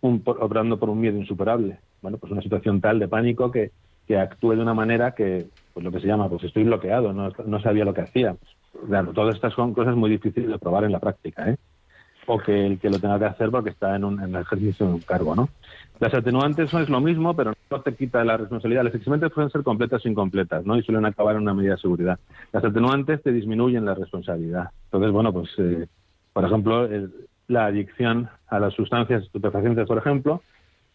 un, por- operando por un miedo insuperable, bueno, pues una situación tal de pánico que, que actúe de una manera que, pues lo que se llama, pues estoy bloqueado, no, no sabía lo que hacía. Claro, todas estas son cosas muy difíciles de probar en la práctica, ¿eh? O que el que lo tenga que hacer porque está en, un, ejercicio de un cargo, ¿no? Las atenuantes son es lo mismo, pero no te quita la responsabilidad. Las eximentes pueden ser completas o incompletas, ¿no? Y suelen acabar en una medida de seguridad. Las atenuantes te disminuyen la responsabilidad. Entonces, bueno, pues, eh, por ejemplo, la adicción a las sustancias estupefacientes, por ejemplo,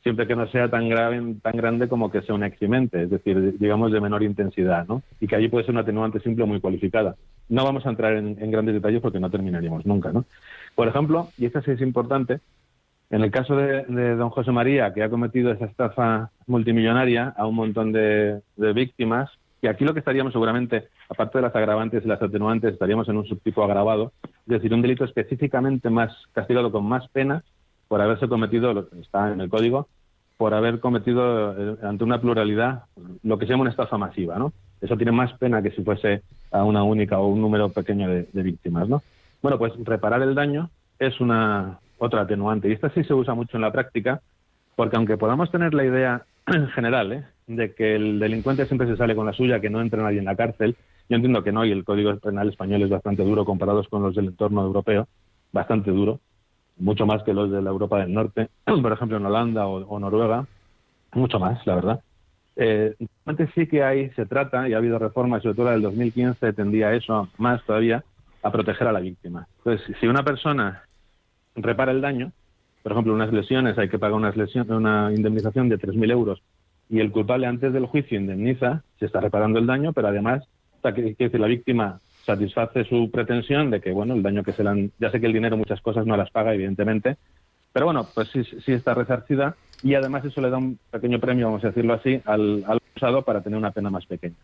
siempre que no sea tan grave, tan grande como que sea un eximente, es decir, digamos de menor intensidad, ¿no? Y que allí puede ser una atenuante simple o muy cualificada. No vamos a entrar en, en grandes detalles porque no terminaríamos nunca, ¿no? Por ejemplo, y esta sí es importante, en el caso de, don José María, que ha cometido esa estafa multimillonaria a un montón de, víctimas, Y aquí lo que estaríamos seguramente, aparte de las agravantes y las atenuantes, estaríamos en un subtipo agravado, es decir, un delito específicamente más castigado con más pena por haberse cometido, está en el código, por haber cometido eh, ante una pluralidad lo que se llama una estafa masiva, ¿no? Eso tiene más pena que si fuese a una única o un número pequeño de víctimas, ¿no? Bueno, pues reparar el daño es una otra atenuante y esta sí se usa mucho en la práctica porque aunque podamos tener la idea <clears throat> general ¿eh? de que el delincuente siempre se sale con la suya, que no entre nadie en la cárcel, yo entiendo que no y el Código Penal español es bastante duro comparados con los del entorno europeo, bastante duro, mucho más que los de la Europa del Norte, <clears throat> por ejemplo en Holanda o, Noruega, mucho más, la verdad. Eh, sí que hay, se trata, y ha habido reformas, sobre todo la del 2015 tendía eso más todavía, a proteger a la víctima. Entonces, si una persona repara el daño, por ejemplo, unas lesiones, hay que pagar unas lesiones, una indemnización de 3.000 euros y el culpable antes del juicio indemniza, se está reparando el daño, pero además, que, la víctima satisface su pretensión de que, bueno, el daño que se le han... Ya sé que el dinero muchas cosas no las paga, evidentemente, pero bueno, pues sí, sí está resarcida y además eso le da un pequeño premio, vamos a decirlo así, al, al acusado para tener una pena más pequeña.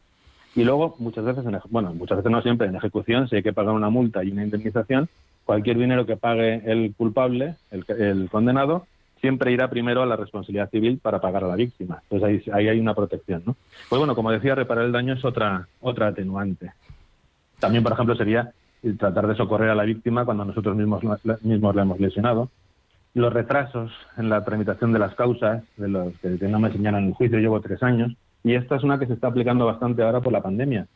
Y luego, muchas veces, en, bueno, muchas veces no siempre, en ejecución, si hay que pagar una multa y una indemnización, cualquier dinero que pague el culpable, el, condenado, siempre irá primero a la responsabilidad civil para pagar a la víctima. Entonces ahí, ahí, hay una protección, ¿no? Pues bueno, como decía, reparar el daño es otra, otra atenuante. También, por ejemplo, sería tratar de socorrer a la víctima cuando nosotros mismos, mismos la hemos lesionado. Los retrasos en la tramitación de las causas, de los que no me señalan el juicio, llevo tres años, y esta es una que se está aplicando bastante ahora por la pandemia,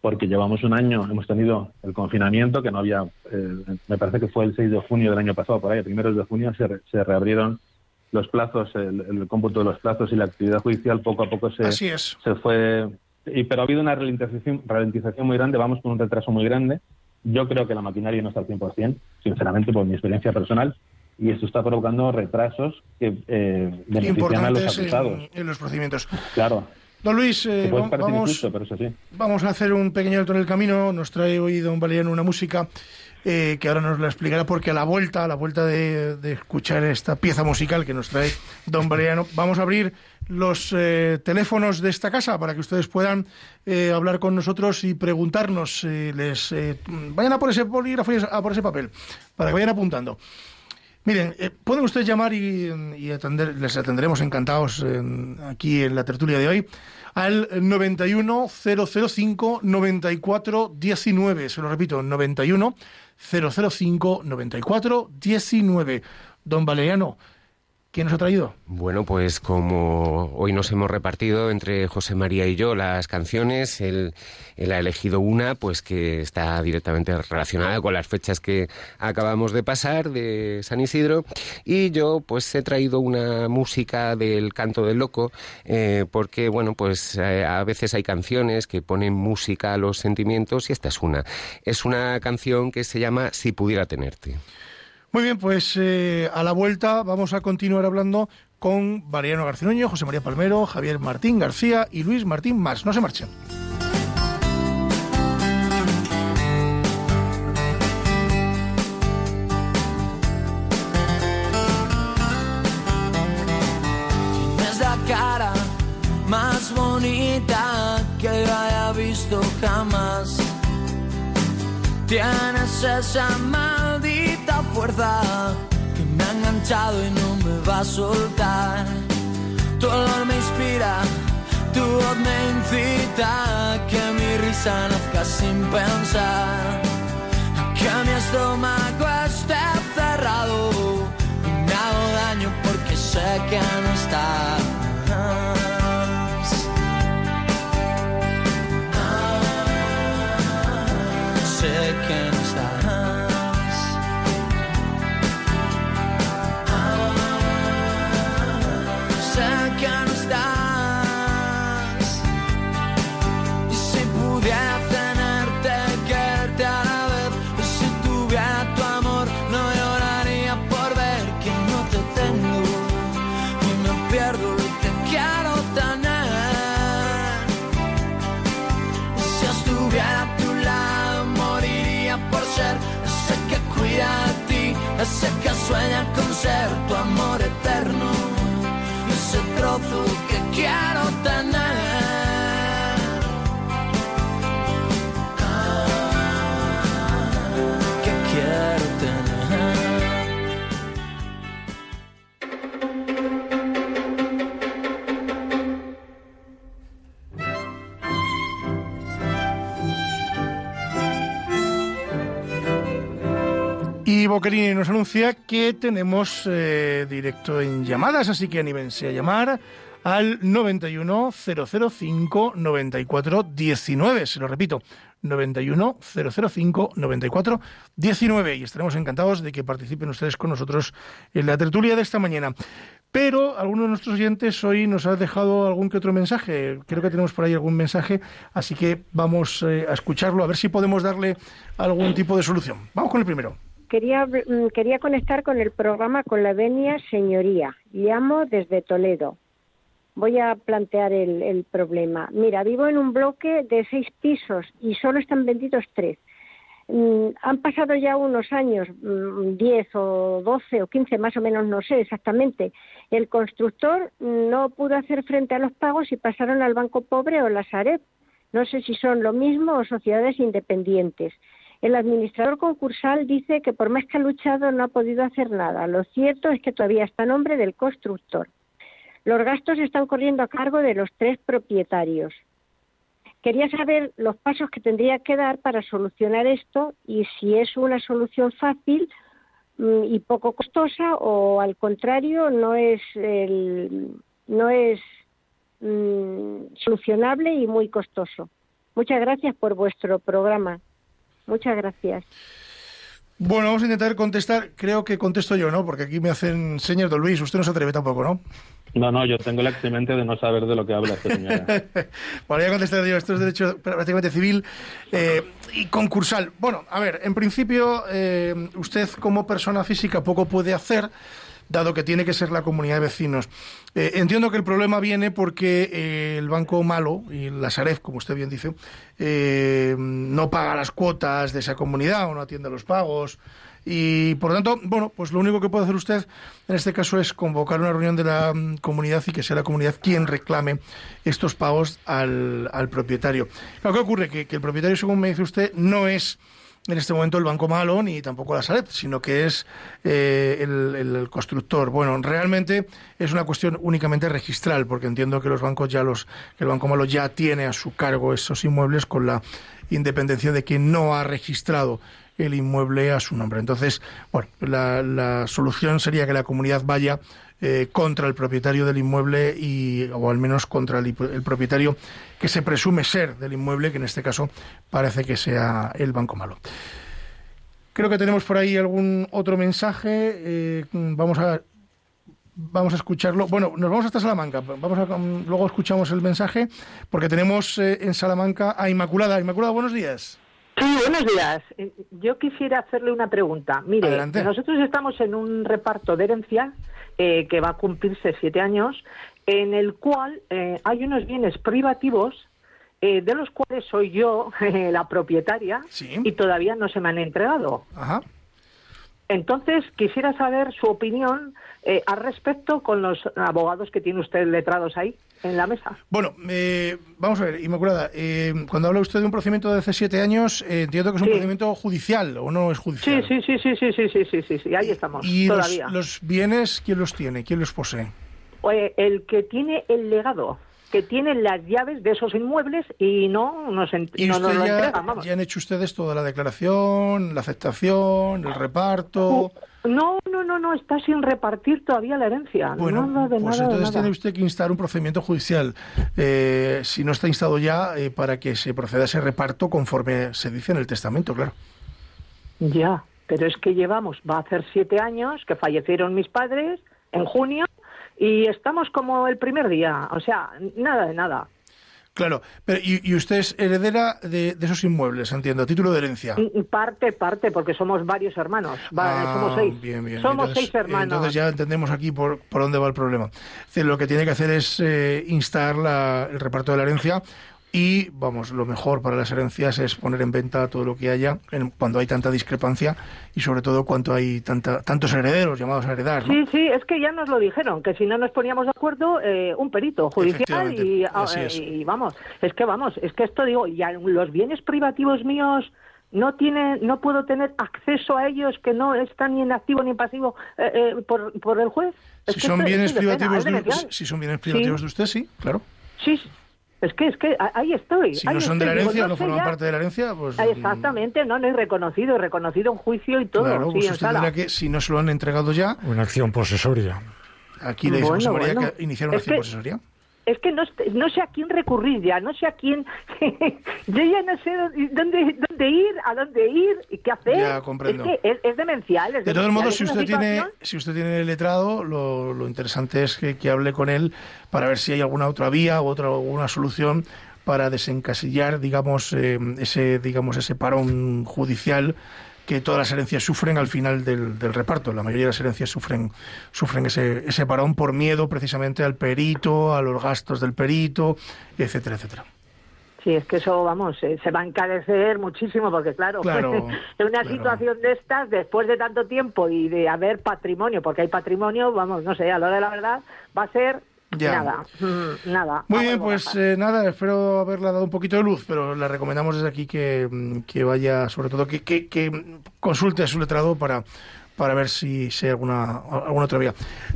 porque llevamos un año, hemos tenido el confinamiento, que no había, eh, me parece que fue el 6 de junio del año pasado, por ahí, primeros de junio se, se reabrieron los plazos, el, cómputo de los plazos y la actividad judicial poco a poco se, se fue. Y, pero ha habido una ralentización, ralentización muy grande, vamos con un retraso muy grande. Yo creo que la maquinaria no está al 100%, sinceramente, por mi experiencia personal, y esto está provocando retrasos que eh, benefician a los acusados. En, en, los procedimientos. Claro. Don Luis, eh, vamos, vamos, a hacer un pequeño alto en el camino. Nos trae hoy don Valeriano una música eh, que ahora nos la explicará porque a la vuelta, a la vuelta de, escuchar esta pieza musical que nos trae don Valeriano, vamos a abrir los eh, teléfonos de esta casa para que ustedes puedan hablar con nosotros y preguntarnos. les Vayan a por ese bolígrafo y a por ese papel para que vayan apuntando. Miren, pueden ustedes llamar y, atender, les atenderemos encantados aquí en la tertulia de hoy al 91 005 94 19. Se lo repito, 91 005 94 19. Don Valeriano, ¿Quién nos ha traído? Bueno, pues como hoy nos hemos repartido entre José María y yo las canciones, él, ha elegido una pues que está directamente relacionada con las fechas que acabamos de pasar de San Isidro y yo pues he traído una música del canto del loco eh, porque bueno pues eh, a veces hay canciones que ponen música a los sentimientos y esta es una. Es una canción que se llama Si pudiera tenerte. Muy bien, pues eh, a la vuelta vamos a continuar hablando con Mariano Garcinuño, José María Palmero, Javier Martín García y Luis Martín Más. No se marchen. Más bonita que haya visto jamás. Tienes esa fuerza que me ha enganchado y no me va a soltar. Tu olor me inspira, tu voz me incita que mi risa nazca sin pensar. Que mi estómago esté cerrado y me hago daño porque sé que no estás. Ese Boquerini nos anuncia que tenemos eh, directo en llamadas, así que anímense a llamar al 91 005 94 19. Se lo repito, 91 005 94 19. Y estaremos encantados de que participen ustedes con nosotros en la tertulia de esta mañana. Pero alguno de nuestros oyentes hoy nos ha dejado algún que otro mensaje. Creo que tenemos por ahí algún mensaje, así que vamos eh, a escucharlo, a ver si podemos darle algún tipo de solución. Vamos con el primero. Quería, mm, quería conectar con el programa con la venia señoría. Llamo desde Toledo. Voy a plantear el, el problema. Mira, vivo en un bloque de seis pisos y solo están vendidos tres. Mm, han pasado ya unos años, mm, 10 o 12 o 15 más o menos, no sé exactamente. El constructor no pudo hacer frente a los pagos y pasaron al Banco Pobre o la Sareb. No sé si son lo mismo o sociedades independientes. El administrador concursal dice que por más que ha luchado no ha podido hacer nada. Lo cierto es que todavía está a nombre del constructor. Los gastos están corriendo a cargo de los tres propietarios. Quería saber los pasos que tendría que dar para solucionar esto y si es una solución fácil mm, y poco costosa o al contrario no es el, no es mm, solucionable y muy costoso. Muchas gracias por vuestro programa. Muchas gracias. Bueno, vamos a intentar contestar. Creo que contesto yo, ¿no? Porque aquí me hacen señas de Luis. Usted no se atreve tampoco, ¿no? No, no, yo tengo la eximente de no saber de lo que habla esta señora. <laughs> bueno, ya contestar yo. Esto es derecho prácticamente civil eh, y concursal. Bueno, a ver, en principio, eh, usted como persona física poco puede hacer dado que tiene que ser la comunidad de vecinos. Eh, entiendo que el problema viene porque eh, el Banco Malo y la Saref, como usted bien dice, eh, no paga las cuotas de esa comunidad o no atiende los pagos. Y por lo tanto, bueno, pues lo único que puede hacer usted en este caso es convocar una reunión de la mm, comunidad y que sea la comunidad quien reclame estos pagos al, propietario. Claro, ¿qué ocurre? Que el propietario, según me dice usted, no es en este momento el Banco Malo ni tampoco la Sareb, sino que es eh, el, constructor. Bueno, realmente es una cuestión únicamente registral, porque entiendo que los bancos ya los, que el Banco Malo ya tiene a su cargo esos inmuebles con la independencia de que no ha registrado el inmueble a su nombre. Entonces, bueno, la, la solución sería que la comunidad vaya eh, contra el propietario del inmueble y, o al menos contra el, el, propietario que se presume ser del inmueble, que en este caso parece que sea el Banco Malo. Creo que tenemos por ahí algún otro mensaje. Eh, vamos a vamos a escucharlo. Bueno, nos vamos hasta Salamanca. Vamos a, luego escuchamos el mensaje porque tenemos eh, en Salamanca a Inmaculada. Inmaculada, buenos días. Sí, buenos días. Yo quisiera hacerle una pregunta. Mire, Adelante. nosotros estamos en un reparto de herencia eh, que va a cumplirse siete años, en el cual eh, hay unos bienes privativos eh, de los cuales soy yo <laughs> la propietaria ¿Sí? y todavía no se me han entregado. Ajá. Entonces, quisiera saber su opinión eh, al respecto con los abogados que tiene usted letrados ahí en la mesa. Bueno, eh, vamos a ver, Inmaculada, eh, cuando habla usted de un procedimiento de hace siete años, eh, entiendo que es un Sí. procedimiento judicial o no es judicial. sí, sí, sí, sí, sí, sí, sí, sí, sí, ahí estamos, ¿Y los, todavía. los bienes quién los tiene? ¿Quién los posee? Eh, el que tiene el legado, que tiene las llaves de esos inmuebles y no nos, en- ¿Y no nos lo ya, entregan, vamos. ya han hecho ustedes toda la declaración, la aceptación, el reparto? No, no, no, no, está sin repartir todavía la herencia. Bueno, nada de pues nada, de entonces nada. tiene usted que instar un procedimiento judicial, eh, si no está instado ya, eh, para que se proceda a ese reparto conforme se dice en el testamento, claro. Ya, pero es que llevamos, va a hacer siete años que fallecieron mis padres en junio y estamos como el primer día, o sea, nada de nada. Claro, pero y, y usted es heredera de, de esos inmuebles, entiendo, título de herencia. Y- y Parte, parte, porque somos varios hermanos, va, Ah, somos seis. Bien, bien. Somos Entonces, seis hermanos. Entonces ya entendemos aquí por, por dónde va el problema. Es decir, lo que tiene que hacer es eh, instar la- el reparto de la herencia y, vamos, lo mejor para las herencias es poner en venta todo lo que haya en- cuando hay tanta discrepancia y sobre todo cuando hay tanta, tantos herederos llamados a heredar. ¿no? Sí, sí, es que ya nos lo dijeron, que si no nos poníamos de acuerdo, eh, un perito judicial y, ah, eh, y vamos, es que vamos, es que esto digo, ya los bienes privativos míos no tienen, no puedo tener acceso a ellos que no están ni en activo ni en pasivo eh, eh, por, por el juez. Es Si que son esto- bienes pena, privativos de, si son bienes privativos Sí. de usted, sí, claro. Sí, Es que, es que ahí estoy. Si no son de la herencia, no forman parte de la herencia, pues... Ah, exactamente, no, no, he reconocido, reconocido en juicio y todo. Claro, pues usted tendrá que, si no se lo han entregado ya... Una acción posesoria. Aquí le decimos a María que iniciar una acción posesoria es que no, no sé a quién recurrir ya, no sé a quién, <laughs> yo ya no sé dónde, dónde ir, a dónde ir y qué hacer. Ya, comprendo. Es, que es, demencial. de todos modos, si usted, tiene, si usted tiene el letrado, lo, lo interesante es que, que, hable con él para ver si hay alguna otra vía o otra alguna solución para desencasillar, digamos, eh, ese, digamos, ese parón judicial que todas las herencias sufren al final del, reparto. La mayoría de las herencias sufren, sufren ese, ese parón por miedo precisamente al perito, a los gastos del perito, etcétera, etcétera. Sí, es que eso, vamos, eh, se va a encarecer muchísimo porque, claro, <laughs> en una situación de estas, después de tanto tiempo y de haber patrimonio, porque hay patrimonio, vamos, no sé, a lo de la verdad, va a ser Nada, <laughs> nada. Muy bien, pues eh, nada, espero haberla dado un poquito de luz, pero le recomendamos desde aquí que, mm, que vaya, sobre todo, que, que, que, consulte a su letrado para, para ver si, si hay alguna, alguna otra vía.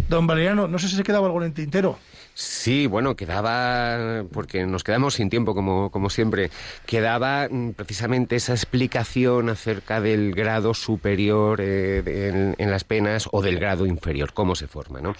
Don Valeriano, no sé si se quedaba algo en el tintero. Sí, bueno, quedaba, porque nos quedamos sin tiempo, como, como siempre, quedaba mm, precisamente esa explicación acerca del grado superior eh, en, las penas o del grado inferior, cómo se forma, ¿no?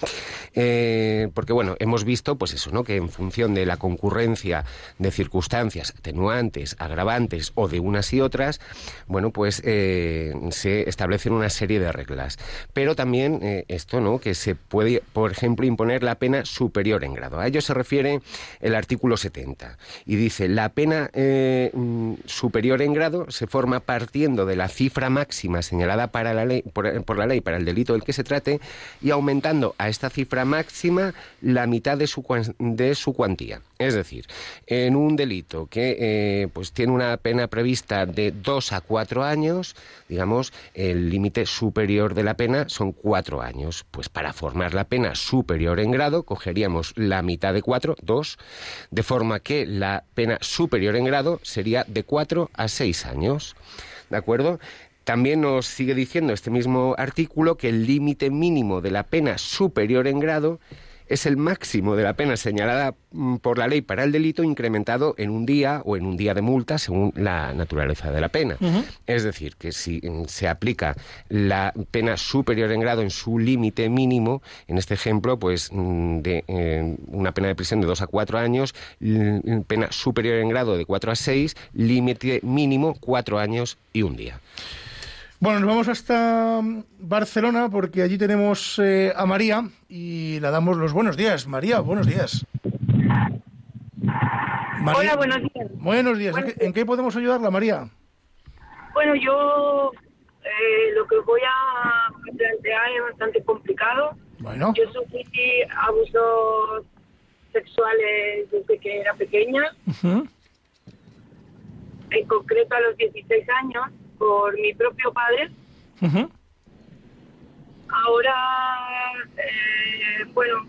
Eh, porque, bueno, hemos visto, pues eso, ¿no? Que en función de la concurrencia de circunstancias atenuantes, agravantes o de unas y otras, bueno, pues eh, se establecen una serie de reglas. Pero también esto, ¿no? Que se puede, por ejemplo, imponer la pena superior en grado. A ello se refiere el artículo 70 y dice la pena eh, mm, superior en grado se forma partiendo de la cifra máxima señalada para la ley, por, la ley para el delito del que se trate y aumentando a esta cifra máxima la mitad de su, de su cuantía. Es decir, en un delito que eh, pues tiene una pena prevista de dos a cuatro años, digamos, el límite superior de la pena son cuatro años. Pues para formar la pena superior en grado, cogeríamos la mitad de cuatro, dos, de forma que la pena superior en grado sería de cuatro a seis años. ¿De acuerdo? También nos sigue diciendo este mismo artículo que el límite mínimo de la pena superior en grado es el máximo de la pena señalada mm, por la ley para el delito incrementado en un día o en un día de multa según la naturaleza de la pena. Es decir, que si mm, se aplica la pena superior en grado en su límite mínimo, en este ejemplo, pues mm, de eh, una pena de prisión de dos a cuatro años, pena superior en grado de cuatro a seis, límite mínimo cuatro años y un día. Bueno, nos vamos hasta mm, Barcelona porque allí tenemos eh, a María y le damos los buenos días. María, buenos días. Hola, buenos días. Buenos días. ¿En, qué, podemos ayudarla, María? Bueno, yo eh, lo que voy a plantear es bastante complicado. Bueno. Yo sufrí abusos sexuales desde que era pequeña. En concreto a los 16 años por mi propio padre. Ahora, eh, bueno,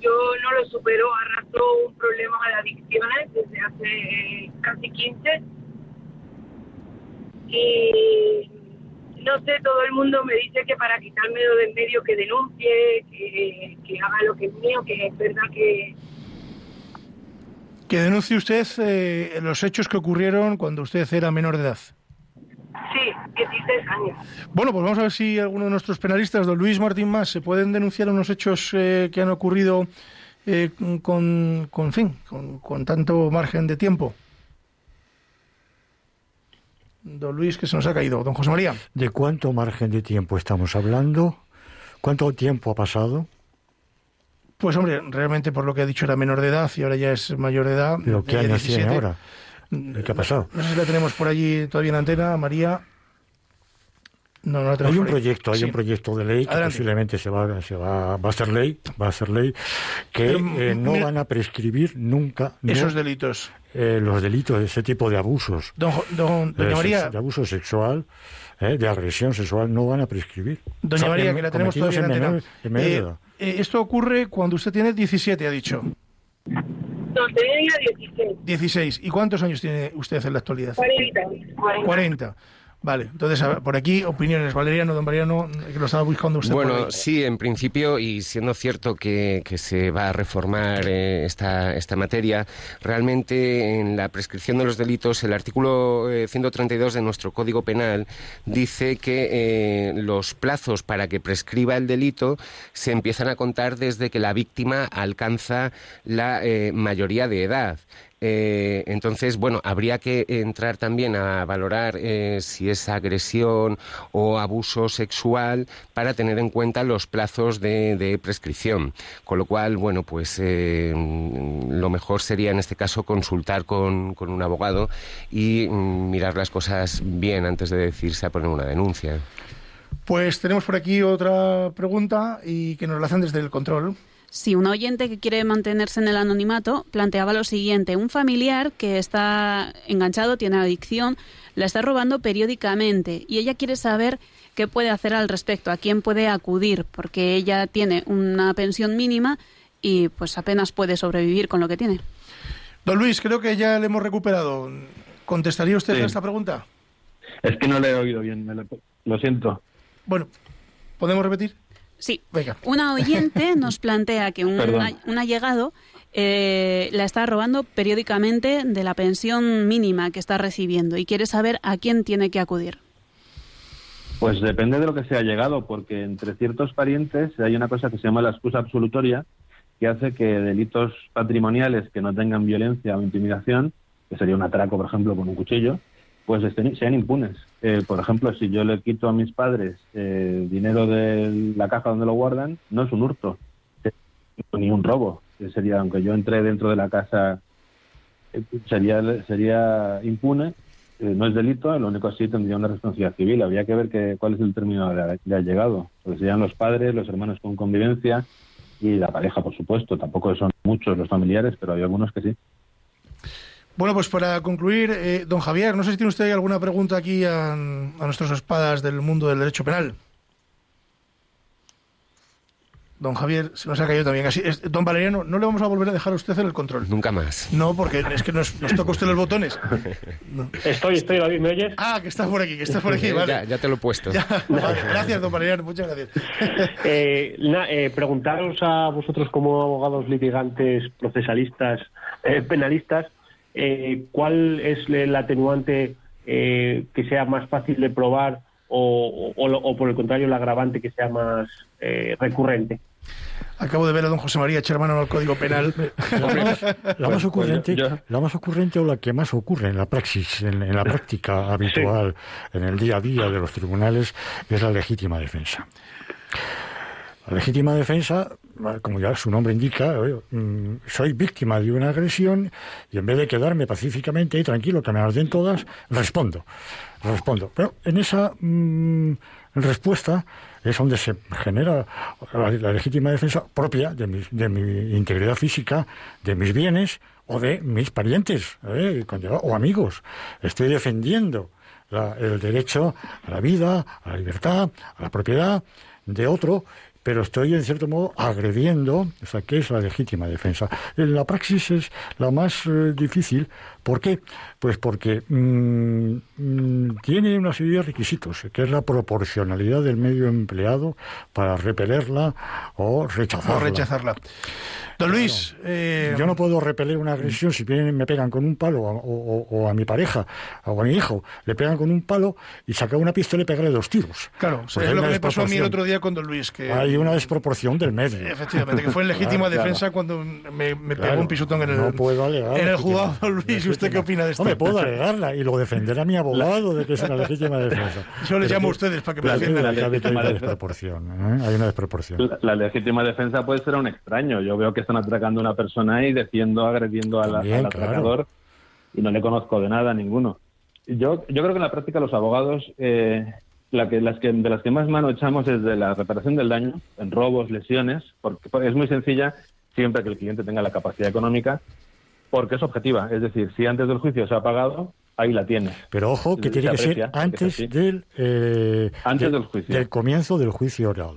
yo no lo supero, arrastro un problema de adicciones desde hace casi 15. Y no sé, todo el mundo me dice que para quitarme de en medio que denuncie, que, que haga lo que es mío, que es verdad que... Que denuncie usted eh, los hechos que ocurrieron cuando usted era menor de edad. Sí, 16 años. Bueno, pues vamos a ver si alguno de nuestros penalistas, don Luis Martín Más, se pueden denunciar unos hechos eh, que han ocurrido eh, con, con, fin, con, tanto margen de tiempo. Don Luis, que se nos ha caído. Don José María. ¿De cuánto margen de tiempo estamos hablando? ¿Cuánto tiempo ha pasado? Pues hombre, realmente por lo que ha dicho era menor de edad y ahora ya es mayor de edad. ¿Pero qué años tiene ahora? ¿Qué ha pasado? No sé si la tenemos por allí todavía en antena, María. No, no hay un proyecto, hay un proyecto de ley que posiblemente se va, se va, va a ser ley, va a ser ley, que eh, no van a prescribir nunca esos delitos, eh, los delitos de ese tipo de abusos, don, don, doña María, de abuso sexual, eh, de agresión sexual, no van a prescribir. Doña María, que la tenemos todavía en antena. esto ocurre cuando usted tiene 17, ha dicho. No, tenía 16. 16. ¿Y cuántos años tiene usted en la actualidad? 40. 40. Vale, entonces por aquí opiniones. Valeriano, don Valeriano, que lo estaba buscando usted. Bueno, sí, en principio, y siendo cierto que, que se va a reformar eh, esta, esta materia, realmente en la prescripción de los delitos, el artículo eh, 132 de nuestro Código Penal dice que eh, los plazos para que prescriba el delito se empiezan a contar desde que la víctima alcanza la eh, mayoría de edad. Eh, entonces, bueno, habría que entrar también a valorar eh, si es agresión o abuso sexual para tener en cuenta los plazos de, prescripción. Con lo cual, bueno, pues eh, lo mejor sería en este caso consultar con, con un abogado y mm, mirar las cosas bien antes de decirse a poner una denuncia. Pues tenemos por aquí otra pregunta y que nos la hacen desde el control. Sí, un oyente que quiere mantenerse en el anonimato planteaba lo siguiente. Un familiar que está enganchado, tiene adicción, la está robando periódicamente y ella quiere saber qué puede hacer al respecto, a quién puede acudir, porque ella tiene una pensión mínima y pues apenas puede sobrevivir con lo que tiene. Don Luis, creo que ya le hemos recuperado. ¿Contestaría usted Sí. a esta pregunta? Es que no le he oído bien, me lo, lo siento. Bueno, ¿podemos repetir? Sí. Venga. Una oyente <laughs> nos plantea que un, un allegado eh, la está robando periódicamente de la pensión mínima que está recibiendo y quiere saber a quién tiene que acudir. Pues depende de lo que sea llegado, porque entre ciertos parientes hay una cosa que se llama la excusa absolutoria, que hace que delitos patrimoniales que no tengan violencia o intimidación, que sería un atraco, por ejemplo, con un cuchillo, pues sean impunes. Eh, por ejemplo, si yo le quito a mis padres eh, dinero de la caja donde lo guardan, no es un hurto, ni un robo. Eh, Sería, aunque yo entré dentro de la casa, eh, sería, sería impune eh, no es delito, lo único sí tendría una responsabilidad civil. Habría que ver que, cuál es el término de, de allegado. Porque serían los padres, los hermanos con convivencia y la pareja, por supuesto. Tampoco son muchos los familiares, pero hay algunos que sí. Bueno, pues para concluir, eh, don Javier, no sé si tiene usted alguna pregunta aquí a, a nuestros espadas del mundo del derecho penal. Don Javier se nos ha caído también. Así, es- don Valeriano, no le vamos a volver a dejar a usted en el control. Nunca más. No, porque es que nos, nos toca usted los botones. No. Estoy, estoy, David, ¿me oyes? Ah, que está por aquí, que está por aquí, <laughs> vale. ya, ya te lo he puesto. Ya, vale, gracias, don Valeriano, muchas gracias. <laughs> Eh, na- eh, preguntaros a vosotros como abogados litigantes, procesalistas, eh, penalistas, eh, ¿cuál es el atenuante eh, que sea más fácil de probar o, o- o lo- o, por el contrario el agravante que sea más eh, recurrente? Acabo de ver a don José María echar mano al Código Penal. <laughs> La más ocurrente, yo- yo- la más ocurrente o la que más ocurre en la praxis, en, en la práctica habitual, en el día a día de los tribunales, es la legítima defensa. La legítima defensa, como ya su nombre indica, mm, soy víctima de una agresión y en vez de quedarme pacíficamente y tranquilo, que me las den todas, respondo. Respondo. Pero en esa mm, respuesta es donde se genera la, legítima defensa propia de mi, de mi integridad física, de mis bienes o de mis parientes ¿eh? O amigos. Estoy defendiendo la- el derecho a la vida, a la libertad, a la propiedad de otro, pero estoy en cierto modo agrediendo, o sea, ¿qué es la legítima defensa? En la praxis es la más eh, difícil. ¿Por qué? Pues porque mm, mm, tiene una serie de requisitos, que es la proporcionalidad del medio empleado para repelerla o rechazarla. O rechazarla. Don Luis, eh, Yo no puedo repeler una agresión si vienen me pegan con un palo o, o- o a mi pareja o a mi hijo, le pegan con un palo y saca una pistola y pegarle dos tiros. claro, Pues es lo que me pasó a mí el otro día con don Luis, que Hay una desproporción del medio. efectivamente, que fue en <laughs> legítima Claro, claro. defensa cuando me, me pegó un pisotón en el, no puedo alegar en el juzgado. Don <laughs> Luis, ¿usted qué opina de esto? Hombre, puedo alegarla y luego defender a mi abogado de que es una legítima defensa. <laughs> Yo les Pero llamo a ustedes para que me La- defiendan. la- hay una legítima defensa. desproporción. ¿eh? Hay una desproporción. La, la legítima defensa puede ser a un extraño. Yo veo que están atracando a una persona y defiendo, agrediendo al, También, al atracador y no le conozco de nada a ninguno. Yo, yo creo que en la práctica los abogados, eh, la que, las que, de las que más mano echamos es de la reparación del daño, en robos, lesiones, porque es muy sencilla siempre que el cliente tenga la capacidad económica, porque es objetiva. Es decir, si antes del juicio se ha pagado, ahí la tiene. Pero ojo, que Se tiene que ser aprecia antes del eh, Antes de- del juicio. del comienzo del juicio oral.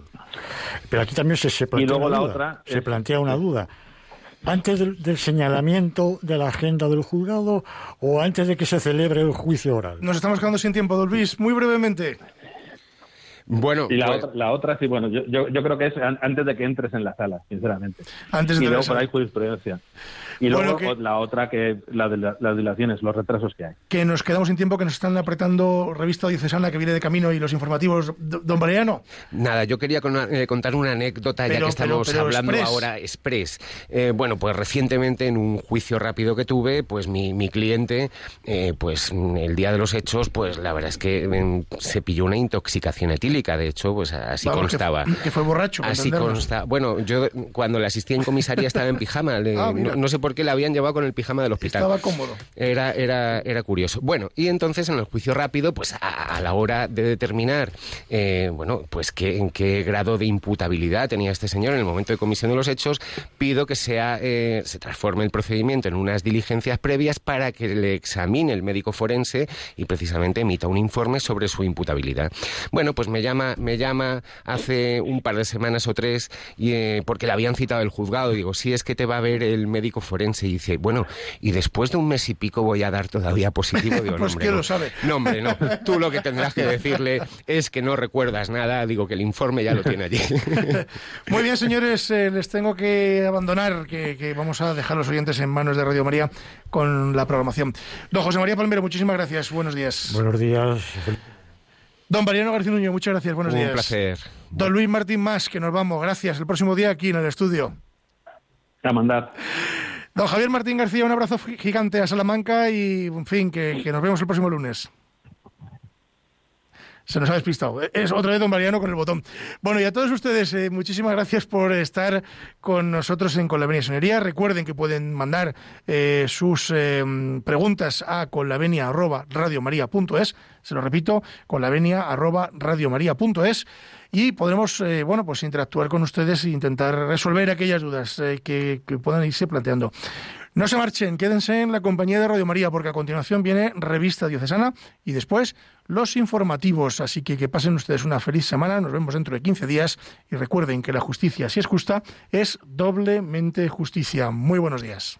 Pero aquí también se, se plantea luego una la duda. otra se es- plantea una duda. ¿Antes del, del, señalamiento de la agenda del juzgado o antes de que se celebre el juicio oral? Nos estamos quedando sin tiempo, don Luis. Muy brevemente. Bueno, y la, pues- otra, la otra, sí, bueno, yo, yo, yo creo que es an- antes de que entres en la sala, sinceramente. Antes de y luego por ahí jurisprudencia. Y Bueno, luego que- o- la otra que la de la- las dilaciones, los retrasos que hay. Que nos quedamos sin tiempo, que nos están apretando revista diocesana que viene de camino y los informativos. D- Don Valeriano. Nada, yo quería con- eh, contar una anécdota ya Pero- que estamos pero- pero hablando express. ahora express. Eh, bueno, pues recientemente en un juicio rápido que tuve, pues mi, mi cliente, eh, pues el día de los hechos, pues la verdad es que mm, se pilló una intoxicación etílica. De hecho, pues así Vamos, que- constaba. Que, fue borracho. Así entendernos. consta. Bueno, yo cuando le asistí en comisaría estaba en pijama. le- Ah, no, no sé por qué le habían llevado con el pijama del hospital. Estaba cómodo. Era, era, era curioso. Bueno, y entonces en el juicio rápido, pues a, a la hora de determinar, eh, bueno, pues qué, en qué grado de imputabilidad tenía este señor en el momento de comisión de los hechos, pido que sea, eh, se transforme el procedimiento en unas diligencias previas para que le examine el médico forense y precisamente emita un informe sobre su imputabilidad. Bueno, pues me llama, me llama hace un par de semanas o tres y, eh, porque le habían citado el juzgado. Digo, sí, es que te va a ver el médico forense. Y dice, bueno, y después de un mes y pico voy a dar todavía positivo. Digo, <laughs> Pues no, hombre, no. lo sabe. No, hombre, no. Tú lo que tendrás que decirle es que no recuerdas nada. Digo que el informe ya lo tiene allí. <laughs> Muy bien, señores, eh, les tengo que abandonar, que, que vamos a dejar los oyentes en manos de Radio María con la programación. Don José María Palmero, muchísimas gracias. Buenos días. Buenos días. Don Mariano García Nuño, muchas gracias. Buenos Un días. placer. Don Luis Martín Más, que nos vamos. Gracias. El próximo día aquí en el estudio. A mandar. Don Javier Martín García, un abrazo gi- gigante a Salamanca y, en fin, que, nos vemos el próximo lunes. Se nos ha despistado. Es otra vez don Mariano con el botón. Bueno, y a todos ustedes, eh, muchísimas gracias por estar con nosotros en Con la Venia Señoría. Recuerden que pueden mandar eh, sus eh, preguntas a conlavenia.radiomaria.es. Se lo repito, conlavenia.radiomaria.es. Y podremos, eh, bueno, pues interactuar con ustedes e intentar resolver aquellas dudas eh, que, que puedan irse planteando. No se marchen, quédense en la compañía de Radio María, porque a continuación viene Revista Diocesana y después los informativos. Así que que pasen ustedes una feliz semana, nos vemos dentro de 15 días y recuerden que la justicia, si es justa, es doblemente justicia. Muy buenos días.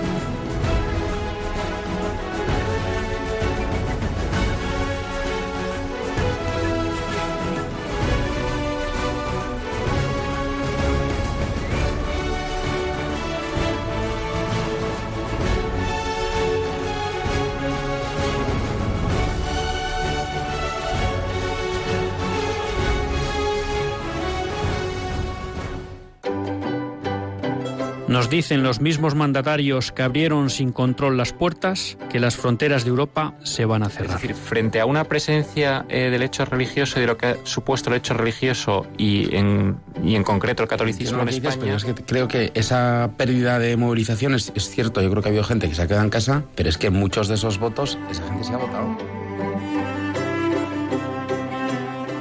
Nos dicen los mismos mandatarios que abrieron sin control las puertas que las fronteras de Europa se van a Es cerrar. decir, frente a una presencia eh, del hecho religioso y de lo que ha supuesto el hecho religioso y en, y en concreto el catolicismo Entiendo en España. es que creo que esa pérdida de movilización es, es cierto. Yo creo que ha habido gente que se ha quedado en casa, pero es que muchos de esos votos, esa gente se ha votado.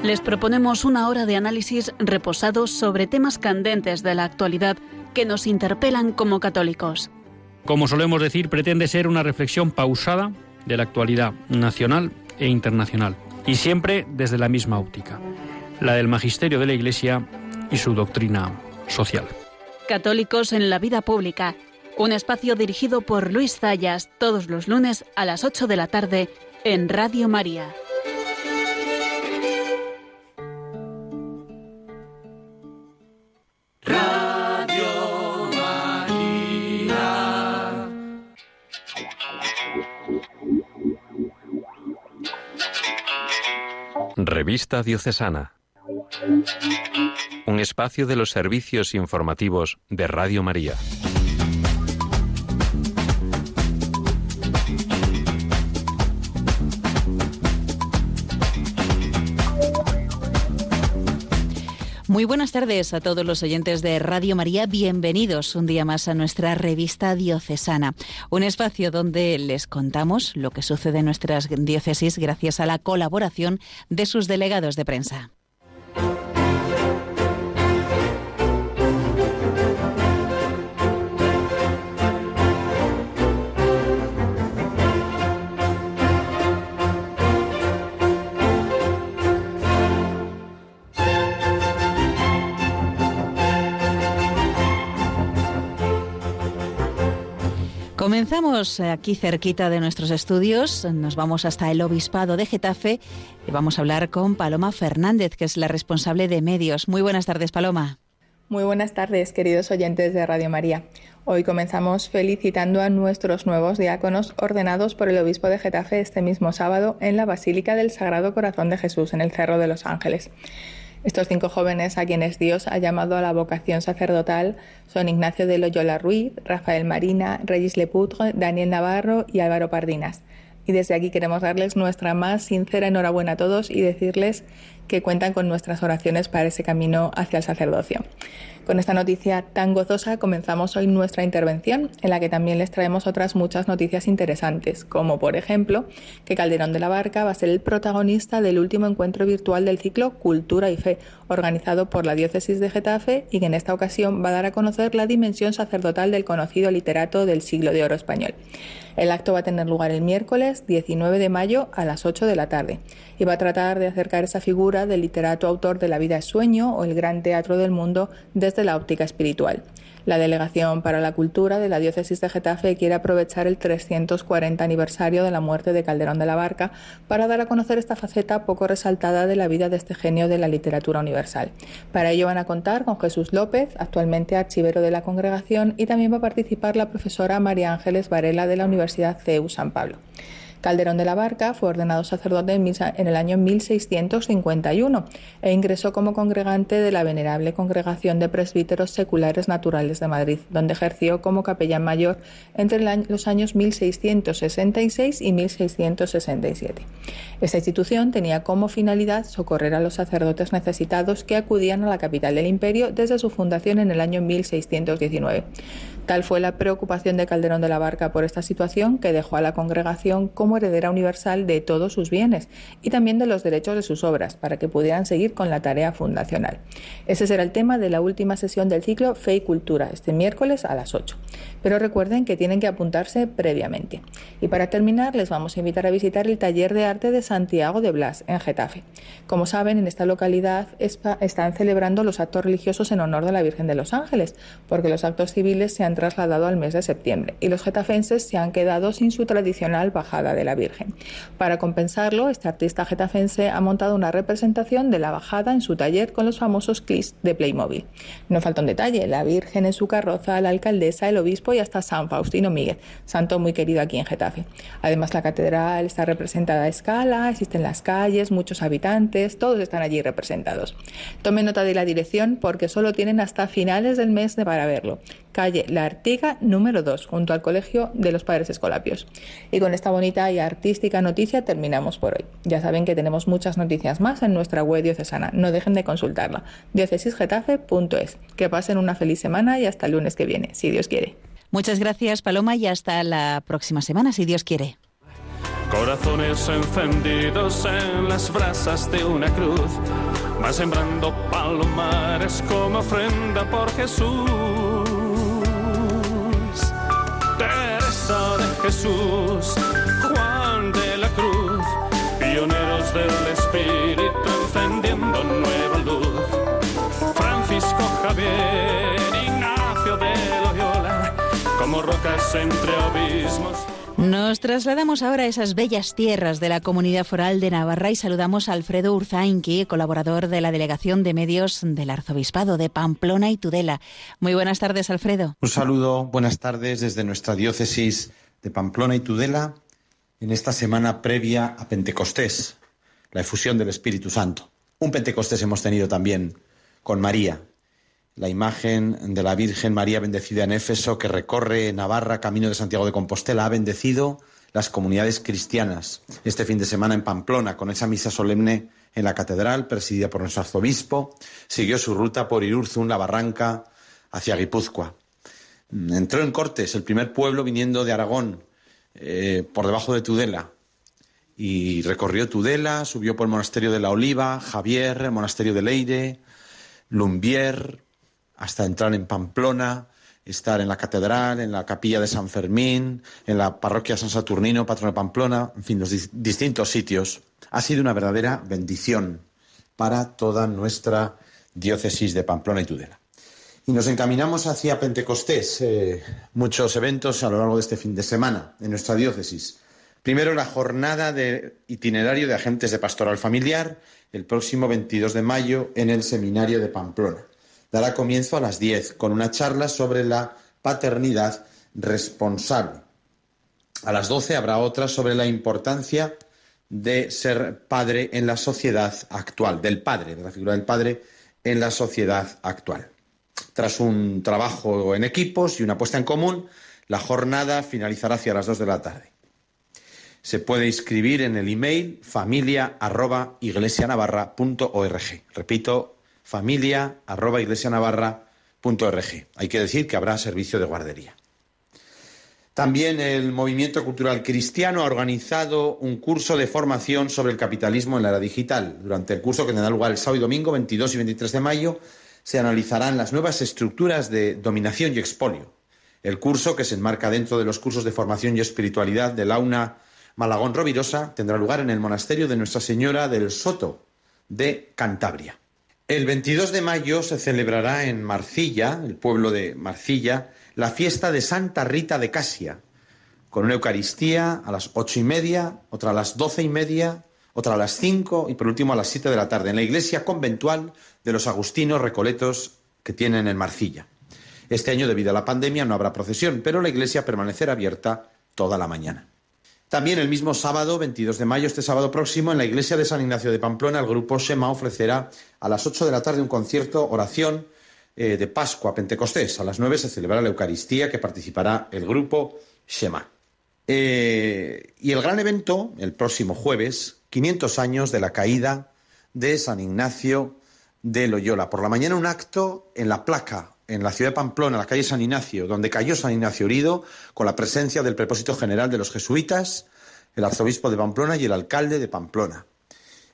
Les proponemos una hora de análisis reposado sobre temas candentes de la actualidad que nos interpelan como católicos. Como solemos decir, pretende ser una reflexión pausada de la actualidad nacional e internacional, y siempre desde la misma óptica, la del magisterio de la Iglesia y su doctrina social. Católicos en la vida pública, un espacio dirigido por Luis Zayas todos los lunes a las 8 de la tarde en Radio María. Revista Diocesana. Un espacio de los servicios informativos de Radio María. Muy buenas tardes a todos los oyentes de Radio María. Bienvenidos un día más a nuestra revista diocesana, un espacio donde les contamos lo que sucede en nuestras diócesis gracias a la colaboración de sus delegados de prensa. Comenzamos aquí cerquita de nuestros estudios, nos vamos hasta el Obispado de Getafe y vamos a hablar con Paloma Fernández, que es la responsable de medios. Muy buenas tardes, Paloma. Muy buenas tardes, queridos oyentes de Radio María. Hoy comenzamos felicitando a nuestros nuevos diáconos ordenados por el Obispo de Getafe este mismo sábado en la Basílica del Sagrado Corazón de Jesús en el Cerro de los Ángeles. Estos cinco jóvenes a quienes Dios ha llamado a la vocación sacerdotal son Ignacio de Loyola Ruiz, Rafael Marina, Regis Leputre, Daniel Navarro y Álvaro Pardinas. Y desde aquí queremos darles nuestra más sincera enhorabuena a todos y decirles que cuentan con nuestras oraciones para ese camino hacia el sacerdocio. Con esta noticia tan gozosa comenzamos hoy nuestra intervención, en la que también les traemos otras muchas noticias interesantes, como por ejemplo que Calderón de la Barca va a ser el protagonista del último encuentro virtual del ciclo Cultura y Fe, organizado por la Diócesis de Getafe y que en esta ocasión va a dar a conocer la dimensión sacerdotal del conocido literato del siglo de oro español. El acto va a tener lugar el miércoles 19 de mayo a las 8 de la tarde y va a tratar de acercar esa figura del literato autor de La vida es sueño o El gran teatro del mundo desde la óptica espiritual. La Delegación para la Cultura de la Diócesis de Getafe quiere aprovechar el 340 aniversario de la muerte de Calderón de la Barca para dar a conocer esta faceta poco resaltada de la vida de este genio de la literatura universal. Para ello van a contar con Jesús López, actualmente archivero de la congregación, y también va a participar la profesora María Ángeles Varela de la Universidad CEU San Pablo. Calderón de la Barca fue ordenado sacerdote en el año 1651 e ingresó como congregante de la Venerable Congregación de Presbíteros Seculares Naturales de Madrid, donde ejerció como capellán mayor entre los años 1666 y 1667. Esta institución tenía como finalidad socorrer a los sacerdotes necesitados que acudían a la capital del imperio desde su fundación en el año 1619. Tal fue la preocupación de Calderón de la Barca por esta situación que dejó a la congregación como heredera universal de todos sus bienes y también de los derechos de sus obras para que pudieran seguir con la tarea fundacional. Ese será el tema de la última sesión del ciclo Fe y Cultura, este miércoles a las 8. Pero recuerden que tienen que apuntarse previamente. Y para terminar, les vamos a invitar a visitar el taller de arte de Santiago de Blas, en Getafe. Como saben, en esta localidad están celebrando los actos religiosos en honor de la Virgen de los Ángeles, porque los actos civiles se han trasladado al mes de septiembre y los getafenses se han quedado sin su tradicional bajada de la Virgen. Para compensarlo, este artista getafense ha montado una representación de la bajada en su taller con los famosos clips de Playmobil. No falta un detalle, la Virgen en su carroza, la alcaldesa, el obispo y hasta San Faustino Miguel, santo muy querido aquí en Getafe. Además, la catedral está representada a escala, existen las calles, muchos habitantes, todos están allí representados. Tome nota de la dirección porque solo tienen hasta finales del mes para verlo calle La Artiga número 2, junto al Colegio de los Padres Escolapios. Y con esta bonita y artística noticia terminamos por hoy. Ya saben que tenemos muchas noticias más en nuestra web diocesana, no dejen de consultarla, diocesisgetafe.es. Que pasen una feliz semana y hasta el lunes que viene, si Dios quiere. Muchas gracias Paloma y hasta la próxima semana, si Dios quiere. Corazones encendidos en las brasas de una cruz, va sembrando palomares como ofrenda por Jesús. Jesús, Juan de la Cruz, pioneros del Espíritu encendiendo nueva luz. Francisco Javier, Ignacio de Loyola, como rocas entre abismos. Nos trasladamos ahora a esas bellas tierras de la comunidad foral de Navarra y saludamos a Alfredo Urzainqui, colaborador de la Delegación de Medios del Arzobispado de Pamplona y Tudela. Muy buenas tardes, Alfredo. Un saludo, buenas tardes desde nuestra diócesis de Pamplona y Tudela en esta semana previa a Pentecostés, la efusión del Espíritu Santo. Un Pentecostés hemos tenido también con María, la imagen de la Virgen María bendecida en Éfeso que recorre Navarra, camino de Santiago de Compostela, ha bendecido las comunidades cristianas. Este fin de semana en Pamplona, con esa misa solemne en la catedral, presidida por nuestro arzobispo, siguió su ruta por Irurzun, la Barranca, hacia Guipúzcoa. Entró en Cortes, el primer pueblo viniendo de Aragón, eh, por debajo de Tudela, y recorrió Tudela, subió por el monasterio de la Oliva, Javier, el monasterio de Leire, Lumbier, hasta entrar en Pamplona, estar en la catedral, en la capilla de San Fermín, en la parroquia San Saturnino, patrón de Pamplona, en fin, los distintos sitios. Ha sido una verdadera bendición para toda nuestra diócesis de Pamplona y Tudela. Y nos encaminamos hacia Pentecostés, eh, muchos eventos a lo largo de este fin de semana en nuestra diócesis. Primero, la jornada de itinerario de agentes de pastoral familiar, el próximo 22 de mayo en el Seminario de Pamplona. Dará comienzo a las 10 con una charla sobre la paternidad responsable. A las 12 habrá otra sobre la importancia de ser padre en la sociedad actual, del padre, de la figura del padre en la sociedad actual. Tras un trabajo en equipos y una puesta en común, la jornada finalizará hacia las 2 de la tarde. Se puede inscribir en el email familia@iglesianavarra.org. Repito, familia@iglesianavarra.org. Hay que decir que habrá servicio de guardería. También el Movimiento Cultural Cristiano ha organizado un curso de formación sobre el capitalismo en la era digital. Durante el curso que tendrá lugar el sábado y domingo, 22 y 23 de mayo, se analizarán las nuevas estructuras de dominación y expolio. El curso, que se enmarca dentro de los cursos de formación y espiritualidad de la UNA Malagón Rovirosa tendrá lugar en el monasterio de Nuestra Señora del Soto de Cantabria. El 22 de mayo se celebrará en Marcilla, el pueblo de Marcilla, la fiesta de Santa Rita de Casia, con una Eucaristía a las ocho y media, otra a las doce y media, otra a las cinco y por último a las siete de la tarde en la iglesia conventual de los agustinos recoletos que tienen en Marcilla. Este año, debido a la pandemia, no habrá procesión, pero la iglesia permanecerá abierta toda la mañana. También el mismo sábado, 22 de mayo, este sábado próximo, en la iglesia de San Ignacio de Pamplona, el grupo Shema ofrecerá a las 8 de la tarde un concierto, oración eh, de Pascua, Pentecostés. A las 9 se celebrará la Eucaristía, que participará el grupo Shema. Eh, y el gran evento, el próximo jueves, 500 años de la caída de San Ignacio de Loyola. Por la mañana un acto en la placa en la ciudad de Pamplona, en la calle San Ignacio, donde cayó San Ignacio herido, con la presencia del prepósito general de los jesuitas, el arzobispo de Pamplona y el alcalde de Pamplona.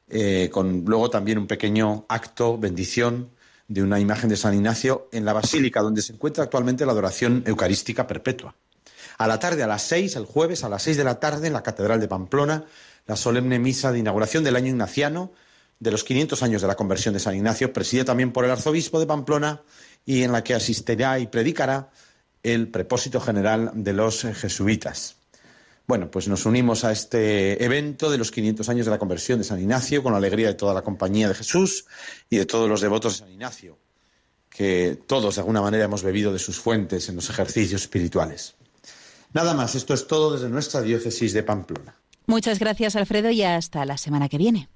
Eh, con luego también un pequeño acto, bendición de una imagen de San Ignacio en la basílica, donde se encuentra actualmente la adoración eucarística perpetua. A la tarde, a las seis, el jueves, a las seis de la tarde, en la Catedral de Pamplona, la solemne misa de inauguración del año ignaciano de los 500 años de la conversión de San Ignacio, presidida también por el arzobispo de Pamplona y en la que asistirá y predicará el prepósito general de los jesuitas. Bueno, pues nos unimos a este evento de los 500 años de la conversión de San Ignacio con la alegría de toda la compañía de Jesús y de todos los devotos de San Ignacio, que todos de alguna manera hemos bebido de sus fuentes en los ejercicios espirituales. Nada más, esto es todo desde nuestra diócesis de Pamplona. Muchas gracias, Alfredo, y hasta la semana que viene.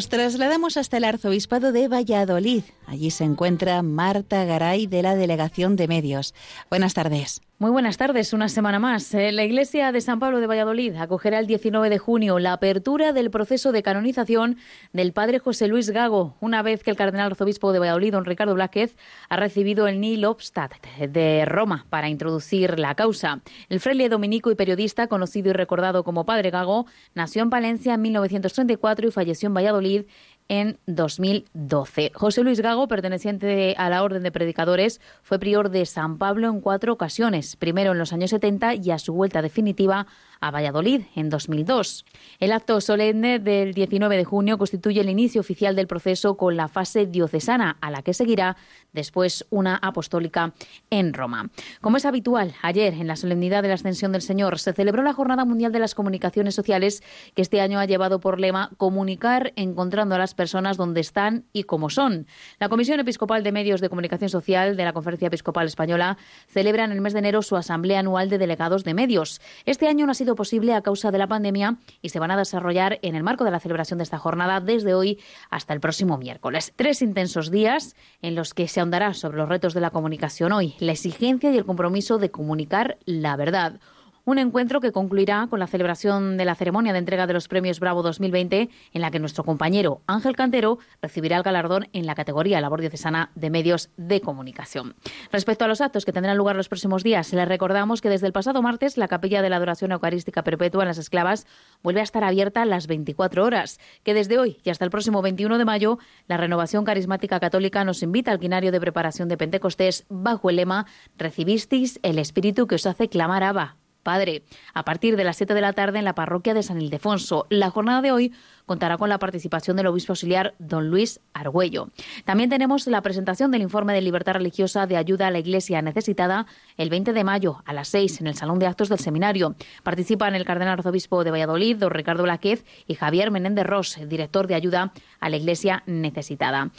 Nos trasladamos hasta el arzobispado de Valladolid. Allí se encuentra Marta Garay de la Delegación de Medios. Buenas tardes. Muy buenas tardes, una semana más. Eh, la Iglesia de San Pablo de Valladolid acogerá el 19 de junio la apertura del proceso de canonización del padre José Luis Gago, una vez que el cardenal arzobispo de Valladolid, don Ricardo Blázquez, ha recibido el Nil Obstat de Roma para introducir la causa. El fraile dominico y periodista, conocido y recordado como padre Gago, nació en Palencia en 1934 y falleció en Valladolid en 2012. José Luis Gago, perteneciente a la Orden de Predicadores, fue prior de San Pablo en cuatro ocasiones, primero en los años 70 y a su vuelta definitiva a Valladolid en 2002. El acto solemne del 19 de junio constituye el inicio oficial del proceso con la fase diocesana, a la que seguirá después una apostólica en Roma. Como es habitual, ayer, en la solemnidad de la Ascensión del Señor, se celebró la Jornada Mundial de las Comunicaciones Sociales, que este año ha llevado por lema Comunicar encontrando a las personas donde están y cómo son. La Comisión Episcopal de Medios de Comunicación Social de la Conferencia Episcopal Española celebra en el mes de enero su Asamblea Anual de Delegados de Medios. Este año no ha sido posible a causa de la pandemia y se van a desarrollar en el marco de la celebración de esta jornada desde hoy hasta el próximo miércoles. Tres intensos días en los que se ahondará sobre los retos de la comunicación hoy, la exigencia y el compromiso de comunicar la verdad. Un encuentro que concluirá con la celebración de la ceremonia de entrega de los premios Bravo 2020, en la que nuestro compañero Ángel Cantero recibirá el galardón en la categoría Labor Diocesana de Medios de Comunicación. Respecto a los actos que tendrán lugar los próximos días, les recordamos que desde el pasado martes la Capilla de la Adoración Eucarística Perpetua en las Esclavas vuelve a estar abierta las 24 horas, que desde hoy y hasta el próximo 21 de mayo la Renovación Carismática Católica nos invita al quinario de preparación de Pentecostés bajo el lema Recibisteis el Espíritu que os hace clamar Abba Padre, a partir de las 7 de la tarde en la parroquia de San Ildefonso. La jornada de hoy contará con la participación del obispo auxiliar don Luis Argüello. También tenemos la presentación del informe de libertad religiosa de ayuda a la Iglesia necesitada el 20 de mayo a las 6 en el Salón de Actos del Seminario. Participan el cardenal arzobispo de Valladolid, don Ricardo Laquez, y Javier Menéndez Ross, director de ayuda a la Iglesia necesitada.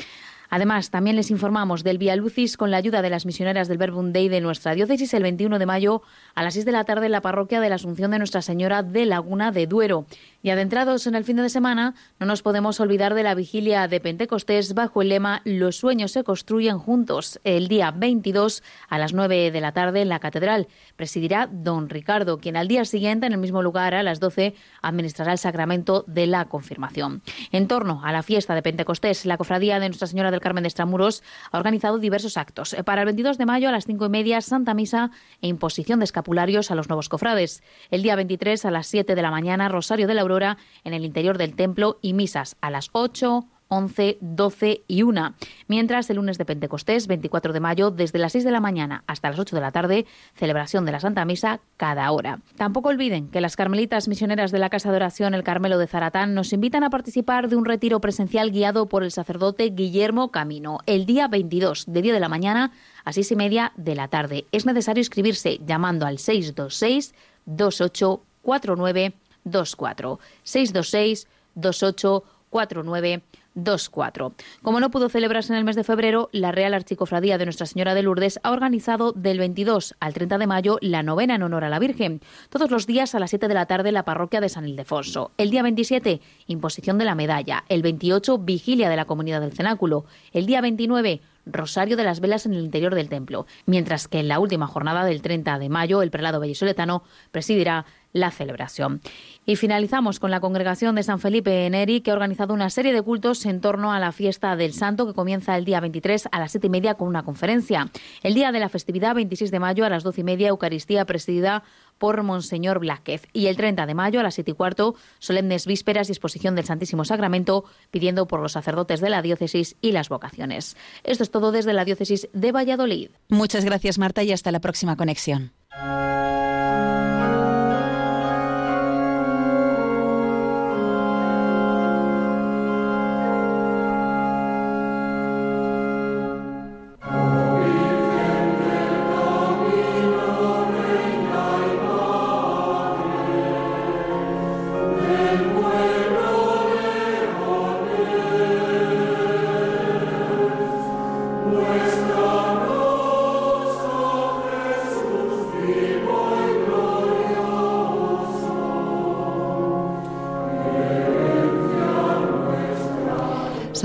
Además, también les informamos del Via Lucis con la ayuda de las misioneras del Verbum Dei de nuestra diócesis el 21 de mayo a las 6 de la tarde en la parroquia de la Asunción de Nuestra Señora de Laguna de Duero. Y adentrados en el fin de semana, no nos podemos olvidar de la vigilia de Pentecostés bajo el lema Los sueños se construyen juntos, el día 22 a las 9 de la tarde en la catedral. Presidirá don Ricardo, quien al día siguiente, en el mismo lugar, a las 12, administrará el sacramento de la confirmación. En torno a la fiesta de Pentecostés, la cofradía de Nuestra Señora del Carmen de Estramuros ha organizado diversos actos. Para el 22 de mayo a las 5 y media, Santa Misa e imposición de escapularios a los nuevos cofrades. El día 23 a las 7 de la mañana, Rosario de la Aurora en el interior del templo y misas a las 8, 11, 12 y 1. Mientras el lunes de Pentecostés, 24 de mayo, desde las 6 de la mañana hasta las 8 de la tarde, celebración de la Santa Misa cada hora. Tampoco olviden que las carmelitas misioneras de la Casa de Oración El Carmelo de Zaratán nos invitan a participar de un retiro presencial guiado por el sacerdote Guillermo Camino, el día 22 de 10 de la mañana a 6 y media de la tarde. Es necesario inscribirse llamando al 626 2849 24 626 2849 24. Como no pudo celebrarse en el mes de febrero, la Real Archicofradía de Nuestra Señora de Lourdes ha organizado del 22 al 30 de mayo la novena en honor a la Virgen. Todos los días a las 7 de la tarde en la parroquia de San Ildefonso. El día 27, imposición de la medalla. El 28, vigilia de la comunidad del cenáculo. El día 29, Rosario de las Velas en el interior del templo, mientras que en la última jornada del 30 de mayo el prelado bellisoletano presidirá la celebración. Y finalizamos con la congregación de San Felipe Neri, que ha organizado una serie de cultos en torno a la fiesta del Santo, que comienza el día 23 a las 7 y media con una conferencia. El día de la festividad, 26 de mayo a las 12 y media, Eucaristía presidida por Monseñor Blázquez. Y el 30 de mayo a las 7 y cuarto, solemnes vísperas y exposición del Santísimo Sacramento, pidiendo por los sacerdotes de la diócesis y las vocaciones. Esto es todo desde la diócesis de Valladolid. Muchas gracias, Marta, y hasta la próxima conexión.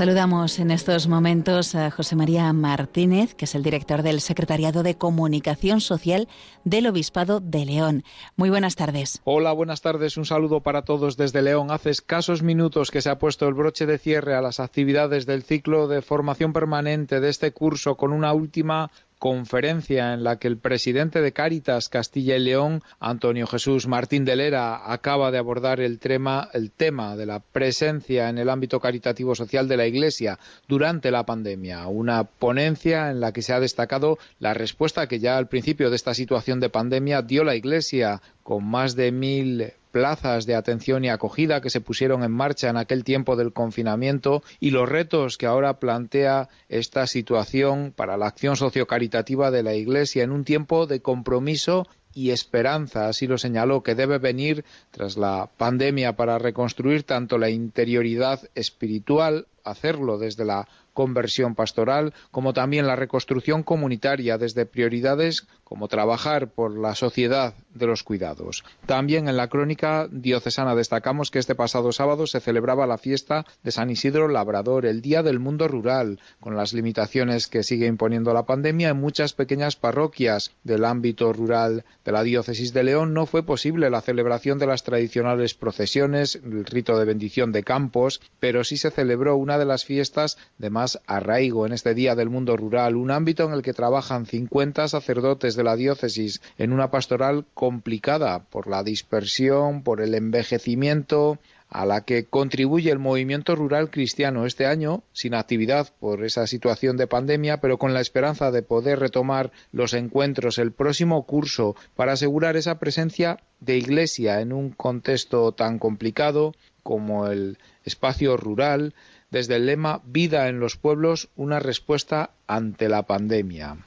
Saludamos en estos momentos a José María Martínez, que es el director del Secretariado de Comunicación Social del Obispado de León. Muy buenas tardes. Hola, buenas tardes. Un saludo para todos desde León. Hace escasos minutos que se ha puesto el broche de cierre a las actividades del ciclo de formación permanente de este curso con una última conferencia en la que el presidente de Cáritas Castilla y León, Antonio Jesús Martín de Lera, acaba de abordar el tema, el tema de la presencia en el ámbito caritativo social de la Iglesia durante la pandemia. Una ponencia en la que se ha destacado la respuesta que ya al principio de esta situación de pandemia dio la Iglesia con más de mil plazas de atención y acogida que se pusieron en marcha en aquel tiempo del confinamiento y los retos que ahora plantea esta situación para la acción sociocaritativa de la Iglesia en un tiempo de compromiso y esperanza, así lo señaló, que debe venir tras la pandemia para reconstruir tanto la interioridad espiritual, hacerlo desde la conversión pastoral, como también la reconstrucción comunitaria desde prioridades como trabajar por la sociedad de los cuidados. También en la crónica diocesana destacamos que este pasado sábado se celebraba la fiesta de San Isidro Labrador, el Día del Mundo Rural, con las limitaciones que sigue imponiendo la pandemia en muchas pequeñas parroquias del ámbito rural de la diócesis de León no fue posible la celebración de las tradicionales procesiones, el rito de bendición de campos, pero sí se celebró una de las fiestas de más arraigo en este Día del Mundo Rural, un ámbito en el que trabajan 50 sacerdotes de la diócesis en una pastoral complicada por la dispersión, por el envejecimiento, a la que contribuye el movimiento rural cristiano este año, sin actividad por esa situación de pandemia, pero con la esperanza de poder retomar los encuentros el próximo curso para asegurar esa presencia de iglesia en un contexto tan complicado como el espacio rural, desde el lema Vida en los pueblos, una respuesta ante la pandemia.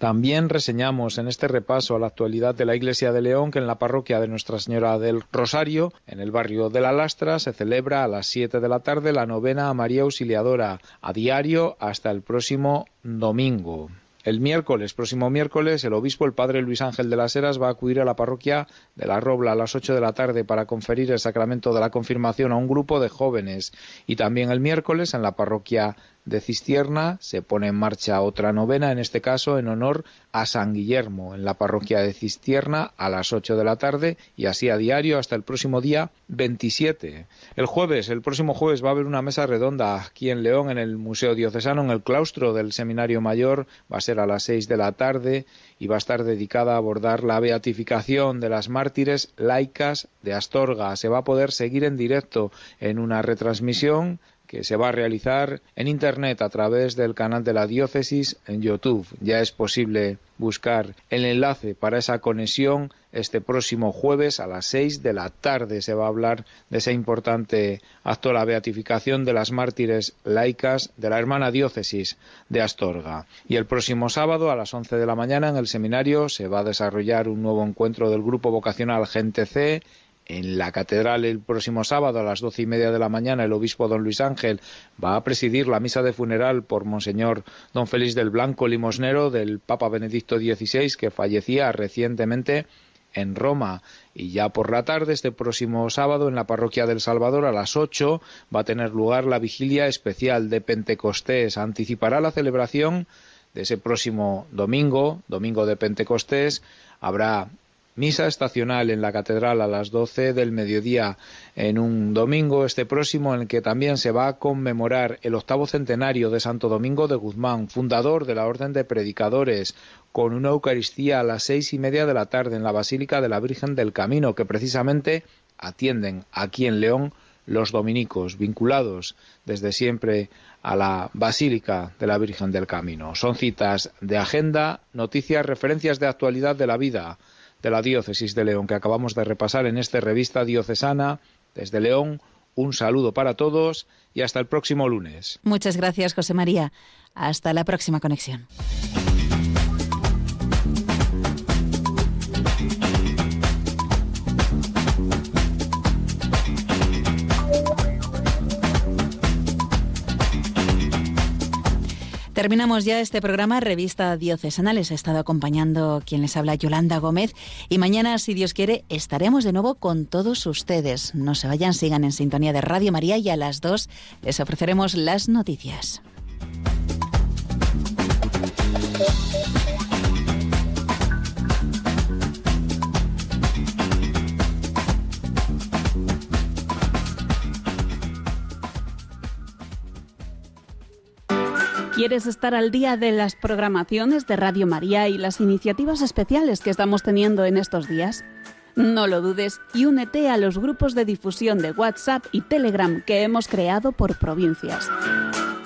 También reseñamos en este repaso a la actualidad de la Iglesia de León que en la parroquia de Nuestra Señora del Rosario, en el barrio de La Lastra, se celebra a las 7 de la tarde la novena a María Auxiliadora, a diario hasta el próximo domingo. El miércoles, próximo miércoles, el obispo, el padre Luis Ángel de las Heras, va a acudir a la parroquia de la Robla a las ocho de la tarde para conferir el sacramento de la confirmación a un grupo de jóvenes. Y también el miércoles, en la parroquia de Cistierna se pone en marcha otra novena, en este caso en honor a San Guillermo, en la parroquia de Cistierna a las 8 de la tarde y así a diario hasta el próximo día 27. El jueves, el próximo jueves va a haber una mesa redonda aquí en León, en el Museo Diocesano, en el claustro del Seminario Mayor, va a ser a las 6 de la tarde y va a estar dedicada a abordar la beatificación de las mártires laicas de Astorga. Se va a poder seguir en directo en una retransmisión que se va a realizar en Internet a través del canal de la diócesis en YouTube. Ya es posible buscar el enlace para esa conexión este próximo jueves a las seis de la tarde. Se va a hablar de ese importante acto, la beatificación de las mártires laicas de la hermana diócesis de Astorga. Y el próximo sábado a las once de la mañana en el seminario se va a desarrollar un nuevo encuentro del grupo vocacional Gente C en la catedral el próximo sábado a las doce y media de la mañana el obispo don Luis Ángel va a presidir la misa de funeral por Monseñor don Félix del Blanco Limosnero del Papa Benedicto XVI que fallecía recientemente en Roma. Y ya por la tarde este próximo sábado en la parroquia del Salvador a las ocho va a tener lugar la vigilia especial de Pentecostés. Anticipará la celebración de ese próximo domingo domingo de Pentecostés. Habrá Misa estacional en la catedral a las 12 del mediodía en un domingo este próximo en el que también se va a conmemorar el octavo centenario de Santo Domingo de Guzmán, fundador de la Orden de Predicadores, con una Eucaristía a las seis y media de la tarde en la Basílica de la Virgen del Camino, que precisamente atienden aquí en León los dominicos, vinculados desde siempre a la Basílica de la Virgen del Camino. Son citas de agenda, noticias, referencias de actualidad de la vida de la Diócesis de León que acabamos de repasar en esta revista diocesana desde León. Un saludo para todos y hasta el próximo lunes. Muchas gracias, José María. Hasta la próxima conexión. Terminamos ya este programa, Revista Diocesana. Les ha estado acompañando quien les habla, Yolanda Gómez. Y mañana, si Dios quiere, estaremos de nuevo con todos ustedes. No se vayan, sigan en sintonía de Radio María y a las dos les ofreceremos las noticias. ¿Quieres estar al día de las programaciones de Radio María y las iniciativas especiales que estamos teniendo en estos días? No lo dudes y únete a los grupos de difusión de WhatsApp y Telegram que hemos creado por provincias.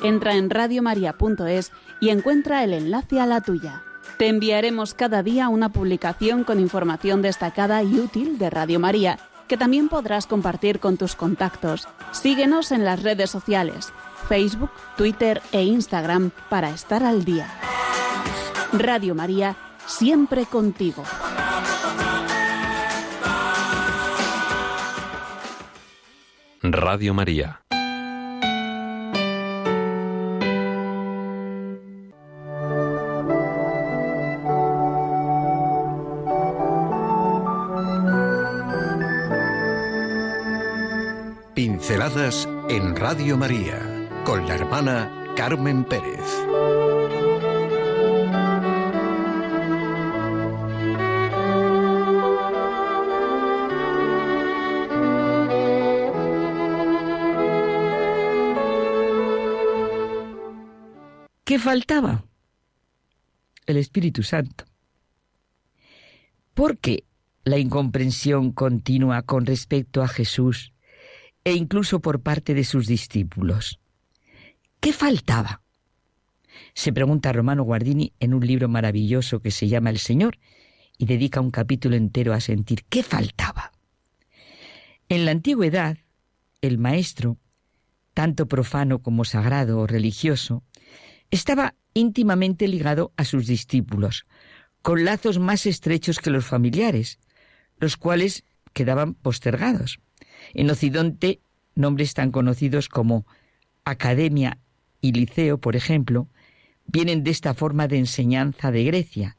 Entra en radiomaria.es y encuentra el enlace a la tuya. Te enviaremos cada día una publicación con información destacada y útil de Radio María, que también podrás compartir con tus contactos. Síguenos en las redes sociales, Facebook, Twitter e Instagram para estar al día. Radio María, siempre contigo. Radio María. Pinceladas en Radio María con la hermana Carmen Pérez. ¿Qué faltaba? El Espíritu Santo. ¿Por qué la incomprensión continua con respecto a Jesús e incluso por parte de sus discípulos? ¿Qué faltaba? Se pregunta Romano Guardini en un libro maravilloso que se llama El Señor y dedica un capítulo entero a sentir qué faltaba. En la antigüedad, el maestro, tanto profano como sagrado o religioso, estaba íntimamente ligado a sus discípulos, con lazos más estrechos que los familiares, los cuales quedaban postergados. En Occidente, nombres tan conocidos como academia y liceo, por ejemplo, vienen de esta forma de enseñanza de Grecia.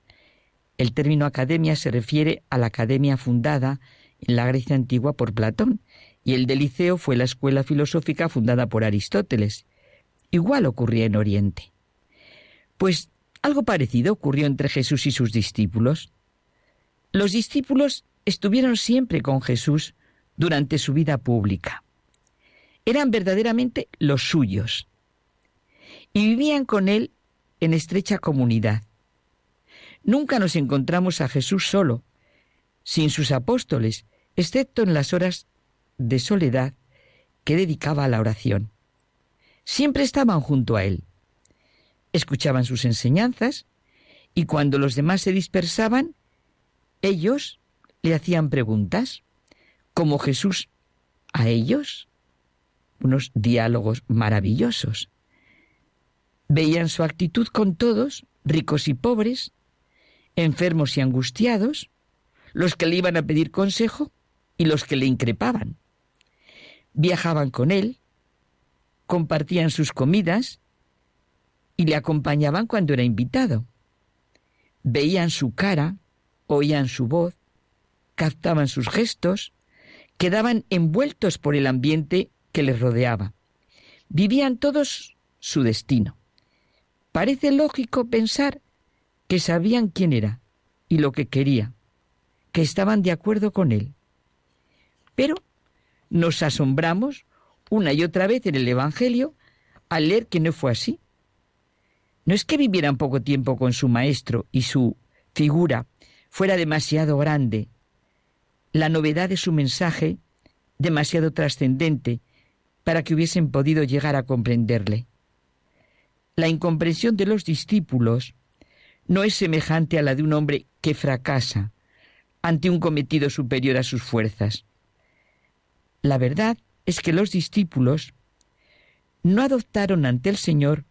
El término academia se refiere a la academia fundada en la Grecia antigua por Platón, y el de liceo fue la escuela filosófica fundada por Aristóteles. Igual ocurría en Oriente. Pues algo parecido ocurrió entre Jesús y sus discípulos. Los discípulos estuvieron siempre con Jesús durante su vida pública. Eran verdaderamente los suyos y vivían con él en estrecha comunidad. Nunca nos encontramos a Jesús solo, sin sus apóstoles, excepto en las horas de soledad que dedicaba a la oración. Siempre estaban junto a él escuchaban sus enseñanzas y cuando los demás se dispersaban, ellos le hacían preguntas, como Jesús a ellos, unos diálogos maravillosos. Veían su actitud con todos, ricos y pobres, enfermos y angustiados, los que le iban a pedir consejo y los que le increpaban. Viajaban con él, compartían sus comidas y le acompañaban cuando era invitado. Veían su cara, oían su voz, captaban sus gestos, quedaban envueltos por el ambiente que les rodeaba. Vivían todos su destino. Parece lógico pensar que sabían quién era y lo que quería, que estaban de acuerdo con él. Pero nos asombramos una y otra vez en el Evangelio al leer que no fue así. No es que vivieran poco tiempo con su maestro y su figura fuera demasiado grande, la novedad de su mensaje demasiado trascendente para que hubiesen podido llegar a comprenderle. La incomprensión de los discípulos no es semejante a la de un hombre que fracasa ante un cometido superior a sus fuerzas. La verdad es que los discípulos no adoptaron ante el Señor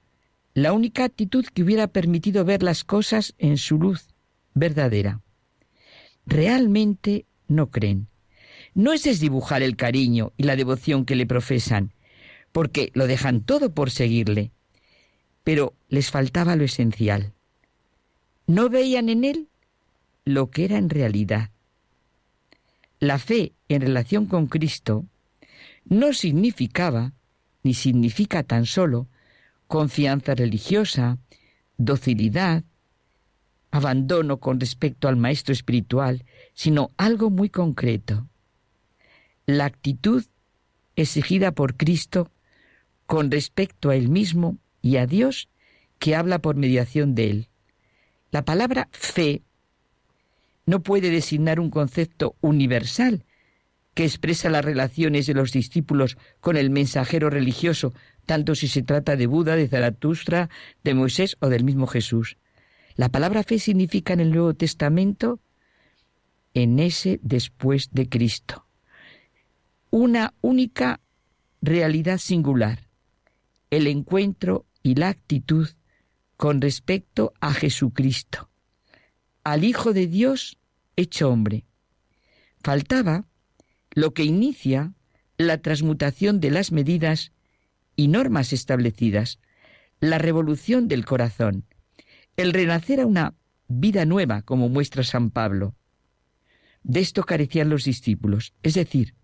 la única actitud que hubiera permitido ver las cosas en su luz verdadera. Realmente no creen. No es desdibujar el cariño y la devoción que le profesan, porque lo dejan todo por seguirle. Pero les faltaba lo esencial. No veían en él lo que era en realidad. La fe en relación con Cristo no significaba, ni significa tan solo, confianza religiosa, docilidad, abandono con respecto al maestro espiritual, sino algo muy concreto. La actitud exigida por Cristo con respecto a él mismo y a Dios que habla por mediación de él. La palabra fe no puede designar un concepto universal que expresa las relaciones de los discípulos con el mensajero religioso, tanto si se trata de Buda, de Zaratustra, de Moisés o del mismo Jesús. La palabra fe significa en el Nuevo Testamento en ese después de Cristo. Una única realidad singular, el encuentro y la actitud con respecto a Jesucristo, al Hijo de Dios hecho hombre. Faltaba lo que inicia la transmutación de las medidas y normas establecidas, la revolución del corazón, el renacer a una vida nueva, como muestra San Pablo. De esto carecían los discípulos, es decir,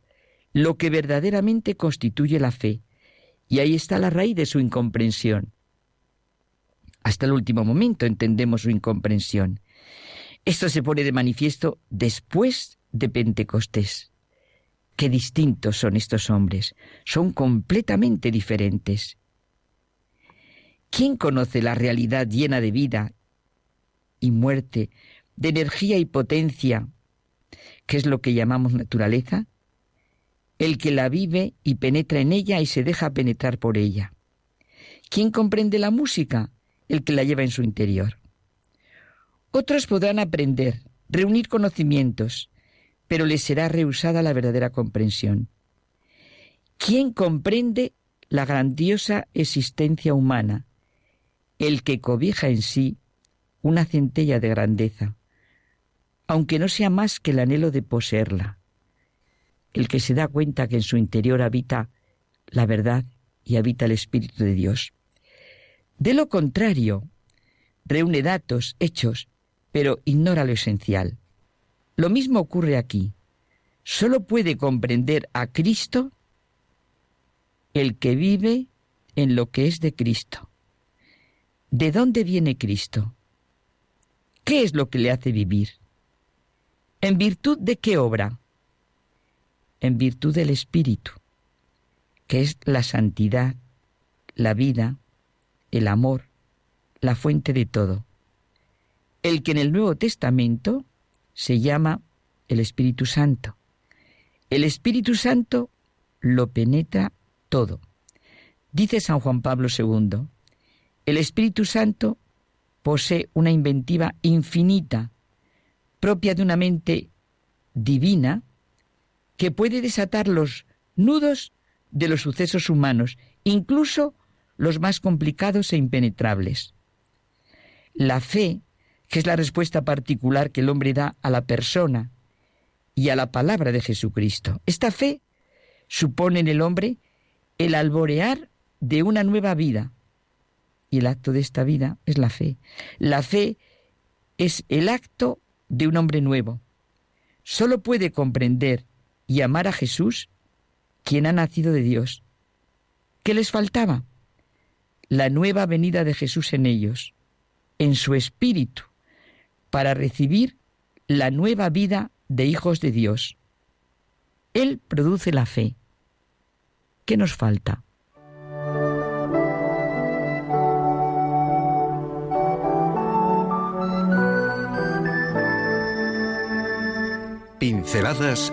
lo que verdaderamente constituye la fe, y ahí está la raíz de su incomprensión. Hasta el último momento entendemos su incomprensión. Esto se pone de manifiesto después de Pentecostés. Qué distintos son estos hombres, son completamente diferentes. ¿Quién conoce la realidad llena de vida y muerte, de energía y potencia, que es lo que llamamos naturaleza? El que la vive y penetra en ella y se deja penetrar por ella. ¿Quién comprende la música? El que la lleva en su interior. Otros podrán aprender, reunir conocimientos, pero les será rehusada la verdadera comprensión. ¿Quién comprende la grandiosa existencia humana? el que cobija en sí una centella de grandeza, aunque no sea más que el anhelo de poseerla, el que se da cuenta que en su interior habita la verdad y habita el Espíritu de Dios. De lo contrario, reúne datos, hechos, pero ignora lo esencial. Lo mismo ocurre aquí. Solo puede comprender a Cristo el que vive en lo que es de Cristo. ¿De dónde viene Cristo? ¿Qué es lo que le hace vivir? ¿En virtud de qué obra? En virtud del Espíritu, que es la santidad, la vida, el amor, la fuente de todo. El que en el Nuevo Testamento se llama el Espíritu Santo. El Espíritu Santo lo penetra todo. Dice San Juan Pablo II, el Espíritu Santo posee una inventiva infinita, propia de una mente divina, que puede desatar los nudos de los sucesos humanos, incluso los más complicados e impenetrables. La fe, que es la respuesta particular que el hombre da a la persona y a la palabra de Jesucristo. Esta fe supone en el hombre el alborear de una nueva vida, y el acto de esta vida es la fe. La fe es el acto de un hombre nuevo. Solo puede comprender y amar a Jesús quien ha nacido de Dios. ¿Qué les faltaba? La nueva venida de Jesús en ellos, en su espíritu, para recibir la nueva vida de hijos de Dios. Él produce la fe. ¿Qué nos falta? Pinceladas